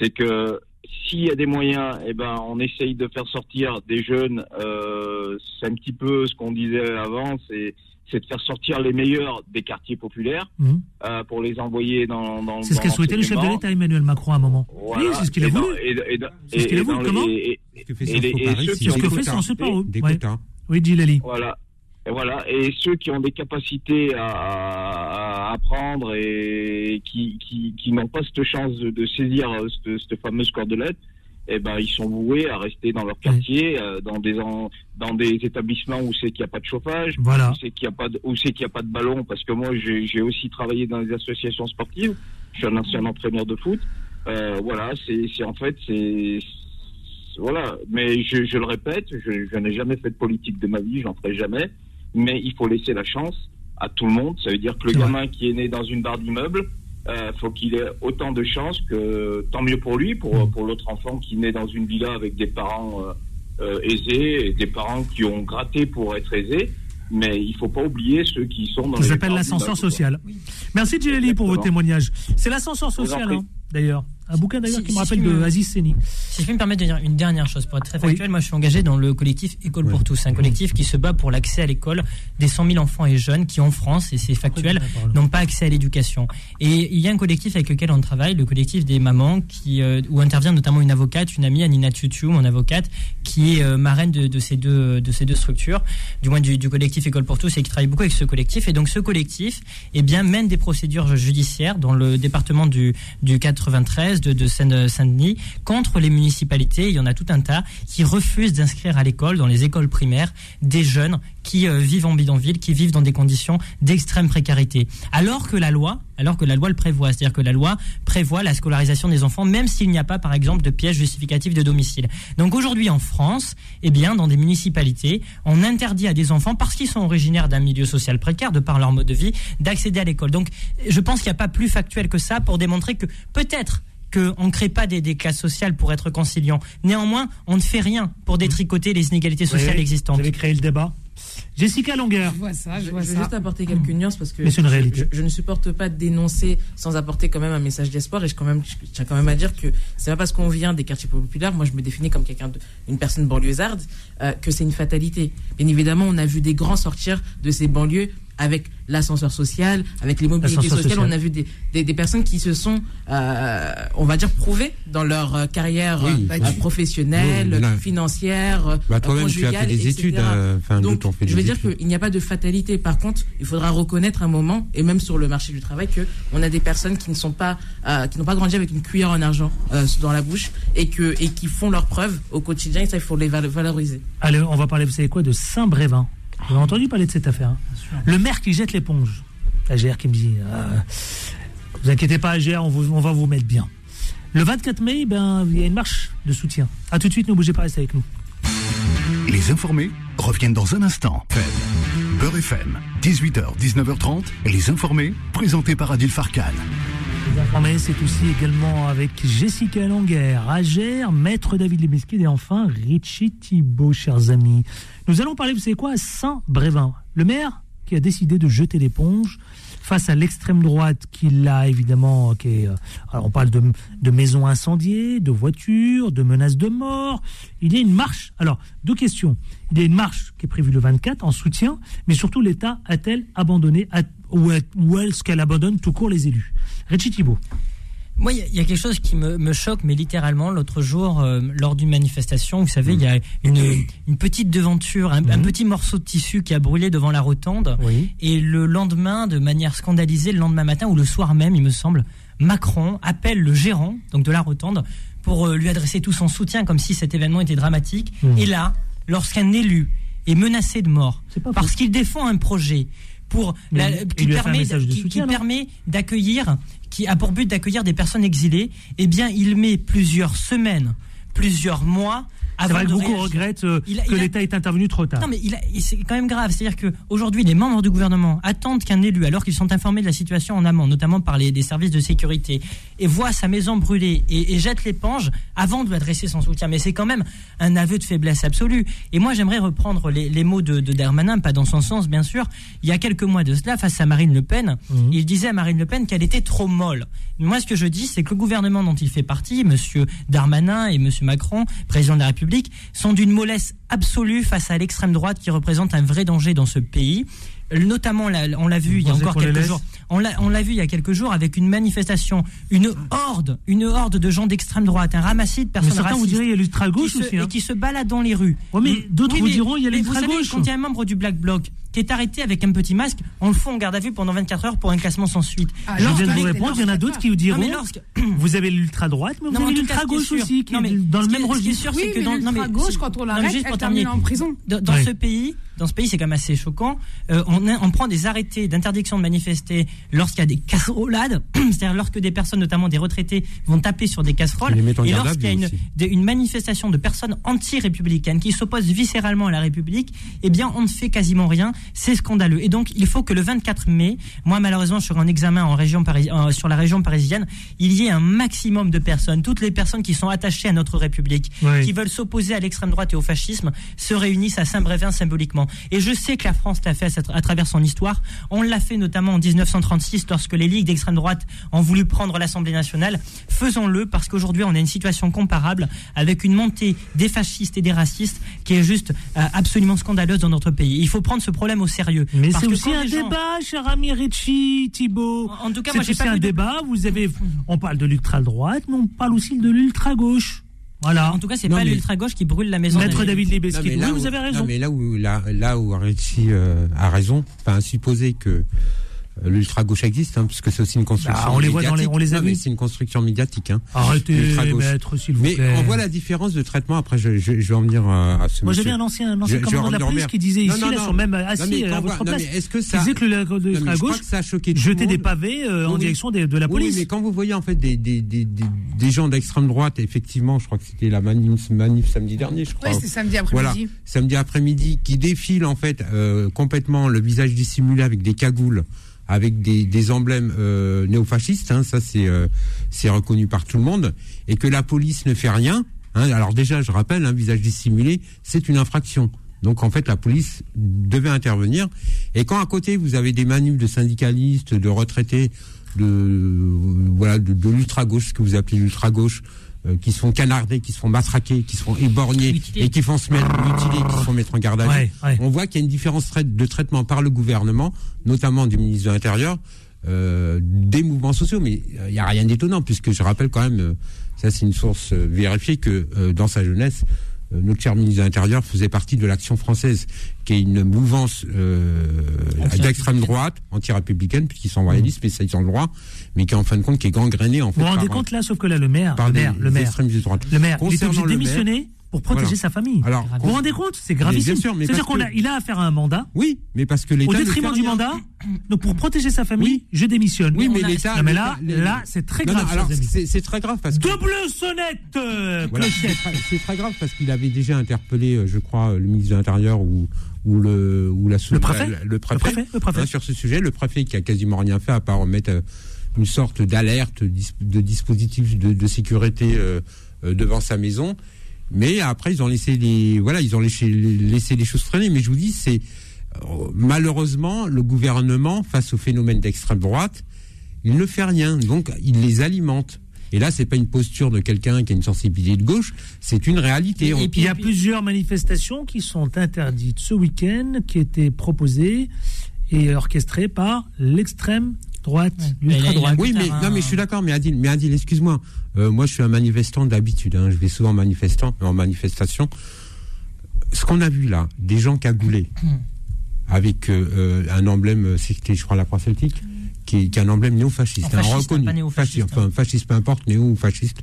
c'est que s'il y a des moyens, eh ben, on essaye de faire sortir des jeunes. Euh, c'est un petit peu ce qu'on disait avant, c'est c'est de faire sortir les meilleurs des quartiers populaires Mhm. euh, pour les envoyer dans. dans C'est ce qu'a souhaité le chef de l'État, Emmanuel Macron, à un moment. Voilà. Oui, c'est ce qu'il a voulu. et- et- et- C'est ce qu'il a et voulu, comment et- et et c'est Ce que fait ouais. quotas. Oui, Gilali. Voilà. Et voilà. Et ceux qui ont des capacités à, à apprendre et qui, qui, qui n'ont pas cette chance de, de saisir euh, cette, cette fameuse cordelette, eh ben, ils sont voués à rester dans leur quartier, euh, dans des en- dans des établissements où c'est qu'il n'y a pas de chauffage, Voilà. où c'est qu'il n'y a pas de, où c'est qu'il y a pas de ballon, parce que moi j'ai j'ai aussi travaillé dans les associations sportives. Je suis un ancien entraîneur de foot. Euh, voilà, c'est c'est- en fait c'est voilà. Mais je, je le répète, je, je n'ai jamais fait de politique de ma vie, j'en ferai jamais. Mais il faut laisser la chance à tout le monde. Ça veut dire que le gamin qui est né dans une barre d'immeuble, euh, faut qu'il ait autant de chances que tant mieux pour lui, pour, Mm. pour l'autre enfant qui naît dans une villa avec des parents euh, euh, aisés et des parents qui ont gratté pour être aisés. Mais il faut pas oublier ceux qui sont dans Ça s'appelle l'ascenseur social. Merci Gilali pour vos témoignages. C'est l'ascenseur social, hein, d'ailleurs. Un bouquin d'ailleurs Si- qui me rappelle de me- Aziz Seni. Si je peux me permettre de dire une dernière chose, pour être très factuel, moi je suis engagé dans le collectif École pour tous, un collectif qui se bat pour l'accès à l'école des 100 000 enfants et jeunes qui en France, et c'est factuel, n'ont pas accès à l'éducation. Et il y a un collectif avec lequel on travaille, le collectif des mamans, qui, euh, où intervient notamment une avocate, une amie, Anina Tutu, mon avocate, qui est euh, marraine de, de ces deux, de ces deux structures, du moins du, du collectif École pour tous, et qui travaille beaucoup avec ce collectif. Et donc ce collectif eh bien, mène des procédures judiciaires dans le département du, du 93 de, de Seine- Saint-Denis contre les municipalités. Il y en a tout un tas qui refusent d'inscrire à l'école, dans les écoles primaires, des jeunes qui euh, vivent en bidonville, qui vivent dans des conditions d'extrême précarité. Alors que la loi, alors que la loi le prévoit, c'est-à-dire que la loi prévoit la scolarisation des enfants, même s'il n'y a pas, par exemple, de pièces justificatives de domicile. Donc aujourd'hui en France, eh bien, dans des municipalités, on interdit à des enfants, parce qu'ils sont originaires d'un milieu social précaire, de par leur mode de vie, d'accéder à l'école. Donc je pense qu'il n'y a pas plus factuel que ça pour démontrer que peut-être qu'on ne crée pas des, des classes sociales pour être conciliant. Néanmoins, on ne fait rien pour détricoter les inégalités sociales Oui, existantes. Vous avez créé le débat? Jessica Longueur. Je vois ça, je Je vois veux ça. juste apporter quelques nuances parce que Mais c'est une réalité. Je, je ne supporte pas de dénoncer sans apporter quand même un message d'espoir et je, quand même, je tiens quand même à dire que c'est pas parce qu'on vient des quartiers populaires, moi je me définis comme quelqu'un de, une personne banlieusarde, euh, que c'est une fatalité. Bien évidemment, on a vu des grands sortir de ces banlieues avec l'ascenseur social, avec les mobilités sociales. social. On a vu des, des, des personnes qui se sont, euh, on va dire, prouvées dans leur euh, carrière Oui, euh, professionnelle, oui, là. financière, Bah, toi-même, tu as fait conjugale, des etc. études, euh, enfin, Donc, fait je veux dire qu'il n'y a pas de fatalité. Par contre, il faudra reconnaître un moment, et même sur le marché du travail, que on a des personnes qui ne sont pas, euh, qui n'ont pas grandi avec une cuillère en argent euh, dans la bouche, et que et qui font leurs preuves au quotidien. Et ça, il faut les val- valoriser. Allez, on va parler, vous savez quoi, de Saint-Brévin. Vous avez entendu parler de cette affaire hein Le maire qui jette l'éponge. AGR qui me dit euh, Vous inquiétez pas, AGR, on, vous- on va vous mettre bien. Le 24 mai, ben, il y a une marche de soutien. A tout de suite, ne bougez pas, restez avec nous. Les informés reviennent dans un instant. FM. Beurre FM, 18h, 19h30. Les informés, présentés par Adil Farkan. Informés, c'est aussi également avec Jessica Languer, Agère, Maître David Lebeski et enfin Richie Thibault, chers amis. Nous allons parler, vous savez quoi, à Saint-Brévin. Le maire qui a décidé de jeter l'éponge face à l'extrême droite qui l'a évidemment. Qui euh, on parle de, de maisons incendiées, de voitures, de menaces de mort. Il y a une marche. Alors, deux questions. Il y a une marche qui est prévue le 24 en soutien, mais surtout l'État a-t-elle abandonné, ou est-ce qu'elle abandonne tout court les élus? Richie Thibault. Moi, il y a- il y, a quelque chose qui me, me choque, mais littéralement, l'autre jour, euh, lors d'une manifestation, vous savez, il y a une, une petite devanture, un, un petit morceau de tissu qui a brûlé devant la rotonde. Et le lendemain, de manière scandalisée, le lendemain matin ou le soir même, il me semble, Macron appelle le gérant donc de la rotonde pour euh, lui adresser tout son soutien, comme si cet événement était dramatique. Mhm. Et là, lorsqu'un élu est menacé de mort parce qu'il défend un projet pour la- qui permet, qui- permet d'accueillir, qui a pour but d'accueillir des personnes exilées, eh bien, il met plusieurs semaines, plusieurs mois. C'est vrai que beaucoup réagir. regrettent euh, Il a- que a- l'État est intervenu trop tard. non, mais c'est quand même grave. C'est-à-dire que aujourd'hui, les membres du gouvernement attendent qu'un élu, alors qu'ils sont informés de la situation en amont, notamment par les des services de sécurité, et voit sa maison brûler et, et jette l'éponge avant de lui adresser son soutien. Mais c'est quand même un aveu de faiblesse absolue. Et moi, j'aimerais reprendre les, les mots de, de Darmanin, pas dans son sens, bien sûr. Il y a quelques mois de cela, face à Marine Le Pen, il disait à Marine Le Pen qu'elle était trop molle. Moi, ce que je dis, c'est que le gouvernement dont il fait partie, Monsieur Darmanin et Monsieur Macron, président de la République, sont d'une mollesse absolue face à l'extrême droite qui représente un vrai danger dans ce pays. Notamment, on l'a vu il y a encore quelques jours. On l'a, vu il y a quelques jours avec une manifestation, une horde, une horde de gens d'extrême droite, un ramassis de personnes certains vous racistes diraient, il y a l'ultra-gauche qui se- aussi, hein. et qui se baladent dans les rues. Ouais, mais d'autres vous diront, il y a vous savez, l'ultra-gauche. Quand il y a un membre du Black Bloc qui est arrêté avec un petit masque, on le fout en garde à vue pendant 24 heures pour un classement sans suite. je viens de vous répondre, il y en a d'autres qui vous diront, Non, mais lorsque- [CLEARS THROAT] vous avez l'ultra-droite, mais vous Non, avez l'ultra-gauche aussi, qui non, mais est dans le même est- ce qui est registre. sûr, Oui, c'est que dans, non, mais- l'ultra-gauche, quand on l'arrête, juste elle pour termine terminer, en prison. Dans, ce pays, dans ce pays, c'est quand même assez choquant. euh, on, a- on prend des arrêtés d'interdiction de manifester lorsqu'il y a des casserolades, [CLEARS THROAT] c'est-à-dire lorsque des personnes, notamment des retraités, vont taper sur des casseroles, et lorsqu'il y a de- une manifestation de personnes anti-républicaines qui s'opposent viscéralement à la République, eh bien, on ne fait quasiment rien. C'est scandaleux. Et donc, il faut que le 24 mai, moi, malheureusement, je suis en examen en région Paris- euh, sur la région parisienne, il y ait un maximum de personnes, toutes les personnes qui sont attachées à notre République, Oui. qui veulent s'opposer à l'extrême droite et au fascisme, se réunissent à Saint-Brévin symboliquement. Et je sais que la France l'a fait à, à travers son histoire. On l'a fait notamment en 1936 lorsque les ligues d'extrême droite ont voulu prendre l'Assemblée nationale. Faisons-le parce qu'aujourd'hui on a une situation comparable avec une montée des fascistes et des racistes qui est juste euh, absolument scandaleuse dans notre pays. Il faut prendre ce problème au sérieux. Mais Parce c'est que aussi un gens- débat, cher ami Ricci, Thibault. En tout cas, c'est moi, j'ai aussi pas un de- débat. Vous avez, on parle de l'ultra-droite, mais on parle aussi de l'ultra-gauche. Voilà. En tout cas, c'est pas mais- l'ultra-gauche qui brûle la maison. Maître. David là oui, où- vous avez raison. non, mais là où, là, là où Richie euh, a raison, enfin, supposer que euh, l'ultra-gauche existe, hein, parce que c'est aussi une construction Ah, on les voit dans les- médiatique. on les a mais. C'est une construction médiatique. Hein, Arrêtez, maître, s'il vous Mais plaît. on voit la différence de traitement. Après, je, je, je vais en venir à, à ce Moi, j'avais un ancien, un ancien Je- je commandant de la police qui disait Non, ici, non, là, non. sont même assis mais à votre place. mais est-ce que ça- disait que le- Non, mais je crois l'ultra-gauche que ça a choqué tout le jetait des pavés euh, en Oui, oui. direction de la Oui, police. mais quand vous voyez en fait des, des, des, des, des gens d'extrême droite, effectivement, je crois que c'était la manif, manif samedi dernier, je crois. Oui, c'était samedi Voilà, après-midi. samedi après-midi, qui défilent en fait euh, complètement le visage dissimulé avec des cagoules, avec des, emblèmes euh, néofascistes, hein, ça c'est euh, c'est reconnu par tout le monde, et que la police ne fait rien. hein. alors déjà, je rappelle, un visage dissimulé, c'est une infraction. Donc en fait, la police devait intervenir. Et quand à côté vous avez des manifs de syndicalistes, de retraités, de voilà, de, de l'ultra gauche, ce que vous appelez l'ultra gauche, euh, qui se font canarder, qui se font matraquer, qui se font éborgner et qui font se mettre mutilés, qui se font mettre en garde à vue. Ouais, ouais. On voit qu'il y a une différence de traitement par le gouvernement, notamment du ministre de l'Intérieur, euh, des mouvements sociaux. Mais euh, il n'y a rien d'étonnant, puisque je rappelle quand même, ça c'est une source vérifiée, que dans sa jeunesse, notre cher ministre de l'Intérieur faisait partie de l'Action française, qui est une mouvance euh, d'extrême droite, anti-républicaine, puisqu'ils sont royalistes, spécialisés dans le droit, mais qui en fin de compte qui est gangrénée en fait. Vous vous rendez compte là, sauf que là, le maire, le maire, le maire, le maire, il est obligé de démissionner pour protéger Voilà. sa famille. Alors, vous vous rendez compte C'est gravissime. C'est-à-dire qu'on a, il a affaire à un mandat. Oui, mais parce que l'État Au détriment du rien. mandat, donc pour protéger sa famille, Oui. je démissionne. Oui, Mais l'État. Non, mais là, là, c'est très Non, grave, c'est très grave parce que. Double sonnette, euh, Voilà, c'est clochette. très- c'est très grave parce qu'il avait déjà interpellé, euh, je crois, le ministre de l'Intérieur ou, ou le ou la sous- Le préfet la- le Le préfet, préfet, le préfet. hein, sur ce sujet. Le préfet qui a quasiment rien fait à part mettre euh, une sorte d'alerte de dispositif de, de sécurité euh, euh, devant sa maison. Mais après, ils ont laissé les voilà, ils ont laissé, laissé les choses traîner. Mais je vous dis, c'est euh, malheureusement le gouvernement face au phénomène d'extrême droite, il ne fait rien. Donc, il les alimente. Et là, c'est pas une posture de quelqu'un qui a une sensibilité de gauche, c'est une réalité. On- Il y a plusieurs manifestations qui sont interdites ce week-end, qui étaient proposées et orchestrées par l'extrême droite, l'ultra droite. Oui, mais non, mais je suis d'accord. Mais Adil, mais Adil, excuse-moi. Euh, moi, je suis un manifestant d'habitude. hein. Je vais souvent en manifestant, en manifestation. Ce qu'on a vu là, des gens cagoulés avec euh, euh, un emblème, c'était, je crois, la croix celtique, qui est, qui est un emblème néo-fasciste, Un un fasciste, reconnu, pas néo-fasciste, Fasciste, enfin fasciste, peu importe, néo ou fasciste,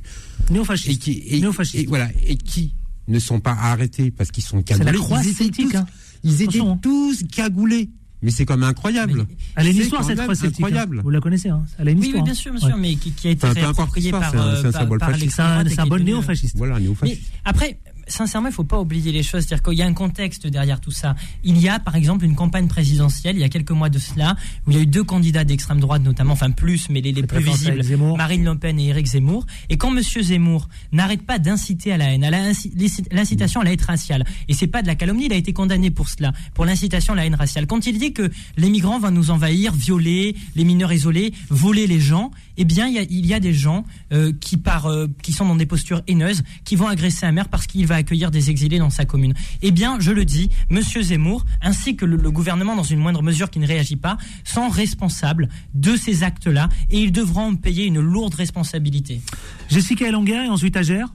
Néo-fasciste. et qui, et, et voilà, et qui ne sont pas arrêtés parce qu'ils sont C'est la cagoulés. croix Ils étaient celtique, tous- hein. Ils étaient hein. tous cagoulés. Mais c'est quand même incroyable. Elle a une C'est histoire, cette celtique. hein. Incroyable. Vous la connaissez, hein Elle a une Oui, histoire. oui, bien sûr, bien sûr, Ouais. mais qui, qui a été Enfin, réapproprié par, c'est euh, c'est par- symbole par fasciste. l'extrême C'est un- c'est bon devenu, euh, néo-fasciste. Voilà, Mais néo-fasciste. après, sincèrement, il faut pas oublier les choses. C'est-à-dire qu'il y a un contexte derrière tout ça. Il y a, par exemple, une campagne présidentielle, il y a quelques mois de cela, où il y a eu deux candidats d'extrême droite, notamment, enfin plus, mais les, les plus visibles. Marine Le Pen et Éric Zemmour. Et quand Monsieur Zemmour n'arrête pas d'inciter à la haine, à l'incitation à la haine raciale, et c'est pas de la calomnie, il a été condamné pour cela, pour l'incitation à la haine raciale. Quand il dit que les migrants vont nous envahir, violer les mineurs isolés, voler les gens, eh bien, il y a, il y a des gens euh, qui, par, euh, qui sont dans des postures haineuses, qui vont agresser un maire parce qu'il va accueillir des exilés dans sa commune. Eh bien, je le dis, Monsieur Zemmour, ainsi que le, le gouvernement, dans une moindre mesure qui ne réagit pas, sont responsables de ces actes-là et ils devront en payer une lourde responsabilité. Jessica Elonga et ensuite Agère.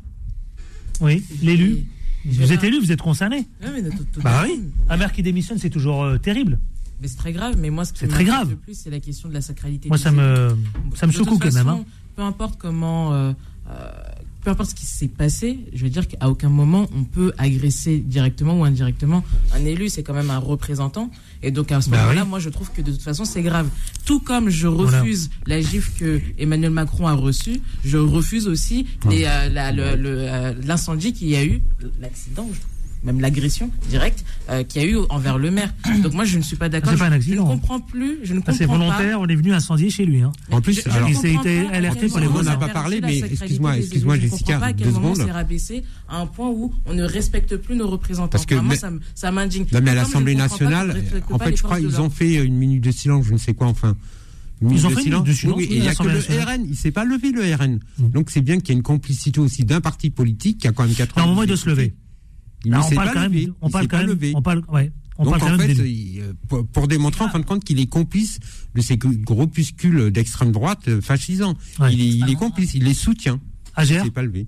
Oui, l'élu. Vous êtes élu, vous êtes concerné. Mais tout- tout- Bah oui. Un maire qui démissionne, c'est toujours euh, terrible. Mais c'est très grave. Mais moi, ce qui C'est très m'inquiète grave. le plus, c'est la question de la sacralité. Moi, ça me, ça me secoue quand même. hein. Peu importe comment, euh, euh, peu importe ce qui s'est passé, je veux dire qu'à aucun moment on peut agresser directement ou indirectement un élu. C'est quand même un représentant. Et donc à ce Bah moment-là, oui. moi, je trouve que de toute façon, c'est grave. Tout comme je Voilà. refuse la gifle que Emmanuel Macron a reçue, je refuse aussi les, euh, la- le- le, euh, l'incendie qu'il y a eu, l'accident. Même l'agression directe euh, qu'il y a eu envers le maire. [CLEARS THROAT] Donc moi je ne suis pas d'accord. C'est pas un Je- accident. Je ne comprends plus. Je ne comprends c'est pas. volontaire, on est venu incendier chez lui. Hein. En plus, Je- alors, il été alerté par les moment On n'a pas parlé, mais excuse-moi, excuse-moi, Je Jessica, comprends pas à quel deux moment s'est rabaissé à un point où on ne respecte plus nos représentants. Parce que Vraiment, mais- ça, m'indigne. Non, mais à l'Assemblée ne nationale, ne en fait, je crois de ils ont fait une minute de silence, je ne sais quoi, enfin. Une minute Ils ont de fait une silence. de silence, Oui, oui, oui, et il n'y a que le nationale. RN, il s'est pas levé le RN. Mm. Donc c'est bien qu'il y ait une complicité aussi d'un parti politique qui a quand même 4 Non, au moment, il doit se lever. Ne on s'est parle pas quand même, levé. on Il parle s'est quand pas même, levé. on parle, ouais, on Donc parle en même fait, il, euh, pour, pour démontrer en fin de compte qu'il est complice de ces groupuscules d'extrême droite euh, fascisants. Ouais. Il, est, il est complice, il les soutient. Agère Il s'est pas levé.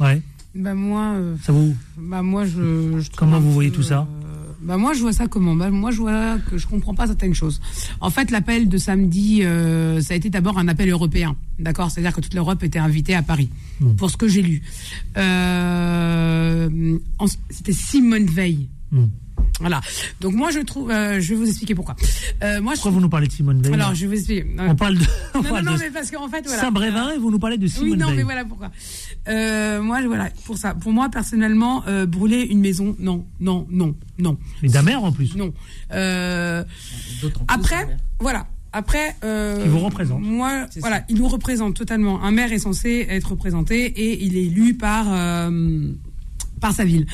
Ouais. Bah moi, euh, Ça vous bah moi je, je Comment vous voyez tout ça? euh, Bah moi je vois ça comment Bah moi je vois que je comprends pas certaines choses. En fait l'appel de samedi, euh, ça a été d'abord un appel européen, d'accord? C'est-à-dire que toute l'Europe était invitée à Paris, Hmm. pour ce que j'ai lu. Euh, C'était Simone Veil. Hmm. Voilà. Donc moi je trouve, euh, je vais vous expliquer pourquoi. Euh, moi je Pourquoi vous nous parlez de Simone Veil alors je vais vous expliquer. On parle de, [LAUGHS] on Non, parle non, non, de mais parce qu'en fait, voilà. Saint-Brévin et vous nous parlez de Simone Oui, non, Veil. mais voilà pourquoi. Euh, moi, voilà, pour ça. Pour moi, personnellement, euh, brûler une maison, non, non, non, non. Mais d'un maire en plus. Non. Euh, D'autant plus, après, hein. voilà. Après, euh, Qui vous représente. Moi, voilà, il nous représente totalement. Un maire est censé être représenté et il est élu par euh, par sa ville.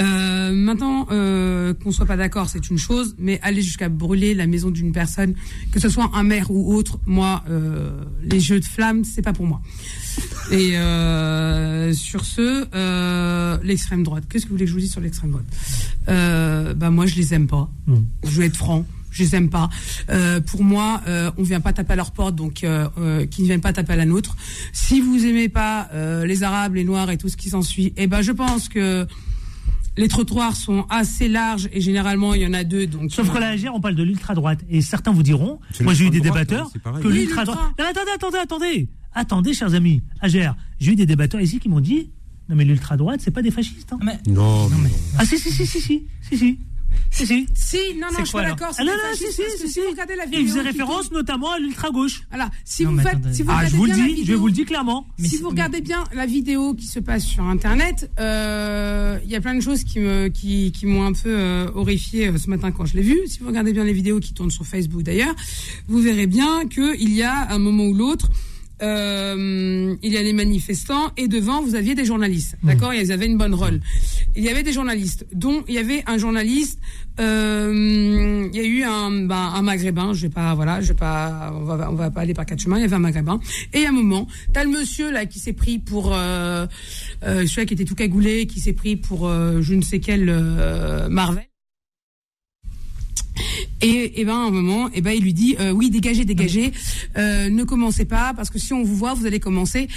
Euh, maintenant, euh, qu'on soit pas d'accord, c'est une chose, mais aller jusqu'à brûler la maison d'une personne, que ce soit un maire ou autre, moi, euh, les jeux de flammes, c'est pas pour moi. Et euh, sur ce, l'extrême droite. Qu'est-ce que vous voulez que je vous dise sur l'extrême droite? Bah moi, je les aime pas. Hmm. Je vais être franc. Je les aime pas. Euh, pour moi, euh, on vient pas taper à leur porte, donc euh, euh, qu'ils ne viennent pas taper à la nôtre. Si vous aimez pas euh, les Arabes, les Noirs et tout ce qui s'ensuit, eh ben je pense que les trottoirs sont assez larges et généralement il y en a deux. Donc Sauf que là, à Gers, on parle de l'ultra-droite. Et certains vous diront, moi j'ai eu des droite, débatteurs, que Oui, l'ultra-droite. l'ultra. Non, attendez, attendez, attendez. Attendez, chers amis. À Gers, j'ai eu des débatteurs ici qui m'ont dit, non mais l'ultra-droite, c'est pas des fascistes. hein. Mais- Non, mais non. Ah si, si, si, si, si, si, si. Si, si. Si, non, non, je suis pas alors d'accord. Ah non, non, si, si, si, si. vous regardez la Et vidéo il faisait référence notamment à l'ultra-gauche. Voilà, si Non, vous faites, si vous Ah, regardez je vous le dis, je vous le dis clairement. Mais si vous regardez bien la vidéo qui se passe sur Internet, euh, il y a plein de choses qui me, qui, qui m'ont un peu euh, horrifié euh, ce matin quand je l'ai vu. Si vous regardez bien les vidéos qui tournent sur Facebook d'ailleurs, vous verrez bien que il y a un moment ou l'autre. Euh, il y a les manifestants et devant vous aviez des journalistes, d'accord Ils avaient une bonne rôle. Il y avait des journalistes, dont il y avait un journaliste. euh, il y a eu un, ben, un maghrébin. Je vais pas, voilà, je vais pas, on va, on va pas aller par quatre chemins. Il y avait un maghrébin. Et à un moment, t'as le monsieur là qui s'est pris pour, euh, euh, celui qui était tout cagoulé, qui s'est pris pour euh, je ne sais quel euh, Marvel. Et, et ben à un moment, et ben il lui dit euh, oui dégagez, dégagez, euh, ne commencez pas parce que si on vous voit, vous allez commencer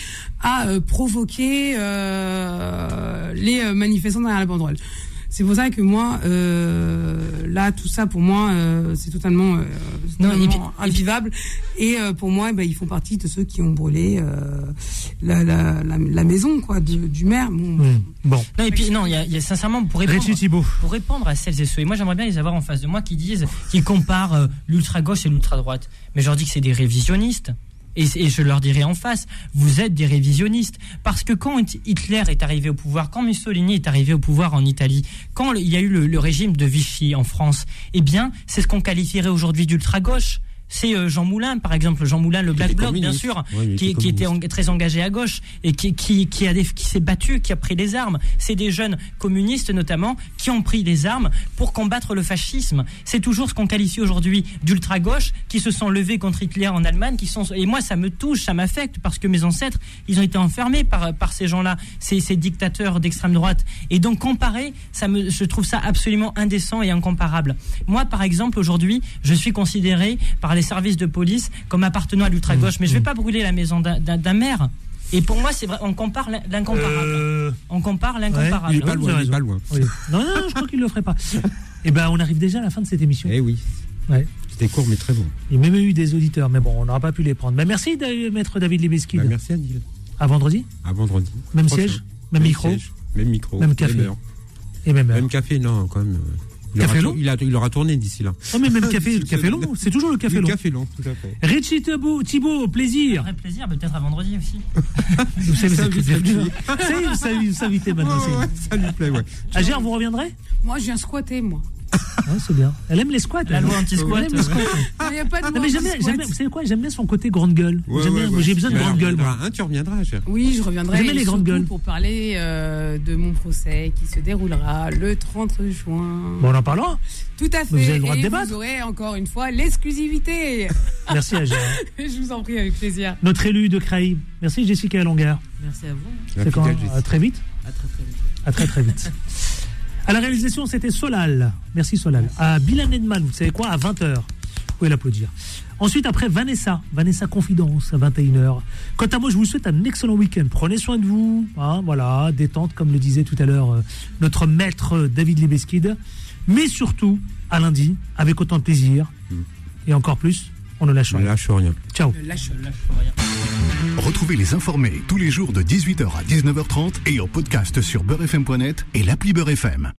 à euh, provoquer euh, les manifestants derrière la banderole. C'est pour ça que moi, euh, là, tout ça, pour moi, euh, c'est totalement, euh, Non, et totalement invivable. Et euh, pour moi, eh ben, ils font partie de ceux qui ont brûlé euh, la, la, la, la maison quoi, du maire. Bon, Bon. Non, et puis, non, il y a, il y a sincèrement, pour répondre, pour répondre à celles et ceux, et moi j'aimerais bien les avoir en face de moi qui disent, qui comparent euh, l'ultra-gauche et l'ultra-droite. Mais je leur dis que c'est des révisionnistes. Et, je leur dirai en face, vous êtes des révisionnistes. Parce que quand Hitler est arrivé au pouvoir, quand Mussolini est arrivé au pouvoir en Italie, quand il y a eu le, le régime de Vichy en France, eh bien, c'est ce qu'on qualifierait aujourd'hui d'ultra-gauche. C'est euh, Jean Moulin, par exemple, Jean Moulin, le Black Bloc, bien sûr, Ouais, qui, était qui était communiste. en- très engagé à gauche et qui, qui, qui, a des- qui s'est battu, qui a pris les armes. C'est des jeunes communistes notamment qui ont pris les armes pour combattre le fascisme. C'est toujours ce qu'on qualifie aujourd'hui d'ultra-gauche, qui se sont levés contre Hitler en Allemagne, qui sont et moi ça me touche, ça m'affecte parce que mes ancêtres ils ont été enfermés par par ces gens-là, ces, ces dictateurs d'extrême droite. Et donc comparer, ça me, je trouve ça absolument indécent et incomparable. Moi par exemple aujourd'hui, je suis considéré par les services de police comme appartenant à l'ultra-gauche, mais je vais pas brûler la maison d'un- maire. Et pour moi, c'est vrai, on compare l'in- l'incomparable. Euh, On compare l'incomparable. Ouais, vous avez raison. Oui. Non, non, je crois qu'il le ferait pas. [LAUGHS] Eh ben, on arrive déjà à la fin de cette émission. Eh oui. Ouais. C'était court mais très bon. Il y a même eu des auditeurs, mais bon, on n'aura pas pu les prendre. Ben, merci, maître David Libeski. Bah, merci Adil. À vendredi À vendredi. Même Prochain. siège Même micro siège, Même micro. Même café. heure. Et même heure. Même café, non, quand même. Il Café aura, long il, a- il aura tourné d'ici là. Oh, mais même [LAUGHS] café, le café long, c'est toujours le café Le long. café long, tout à fait. Richie Thibault, Thibault, plaisir. Un plaisir, peut-être à vendredi aussi. [LAUGHS] Vous savez, Ça, vous savez. Vous savez, vous [LAUGHS] maintenant. Ouais, ouais, c'est- ça lui plaît, ouais. Agir, vous reviendrez? Moi, je viens squatter, moi. Ouais, c'est bien. Elle aime les squats. La elle. loi anti-squat, Elle aime les squats. Il n'y a pas de Non, loi mais j'aime bien, anti-squat. j'aime bien- vous savez quoi J'aime bien son côté grande gueule. Ouais, J'aime ouais, bien- ouais. J'ai besoin de grande gueule. reviendras, hein, tu reviendras, cher. Oui, je reviendrai J'aime les grandes gueules. pour parler euh, de mon procès qui se déroulera le 30 juin. Bon, on en parlera. Tout à fait. Mais vous avez le droit de débattre. Vous aurez encore une fois l'exclusivité. [LAUGHS] Merci, Agir. [LAUGHS] je vous en prie avec plaisir. Notre élu de Creil. Merci, Jessica Longueur. Merci à vous. C'est quand À très vite. À très très vite. À très très vite. [LAUGHS] À la réalisation, c'était Solal. Merci Solal. À Bilan Edman, vous savez quoi À 20h. Vous pouvez l'applaudir. Ensuite, après Vanessa. Vanessa Confidence à 21h. Quant à moi, je vous souhaite un excellent week-end. Prenez soin de vous. hein, voilà, détente, comme le disait tout à l'heure euh, notre maître euh, David Libeskid. Mais surtout, à lundi, avec autant de plaisir. Et encore plus, on ne lâche Ne rien. lâche rien. Ciao. Le lâche. Retrouvez les informés tous les jours de 18h à 19h30 et en podcast sur beurrefm.net et l'appli Beurrefm.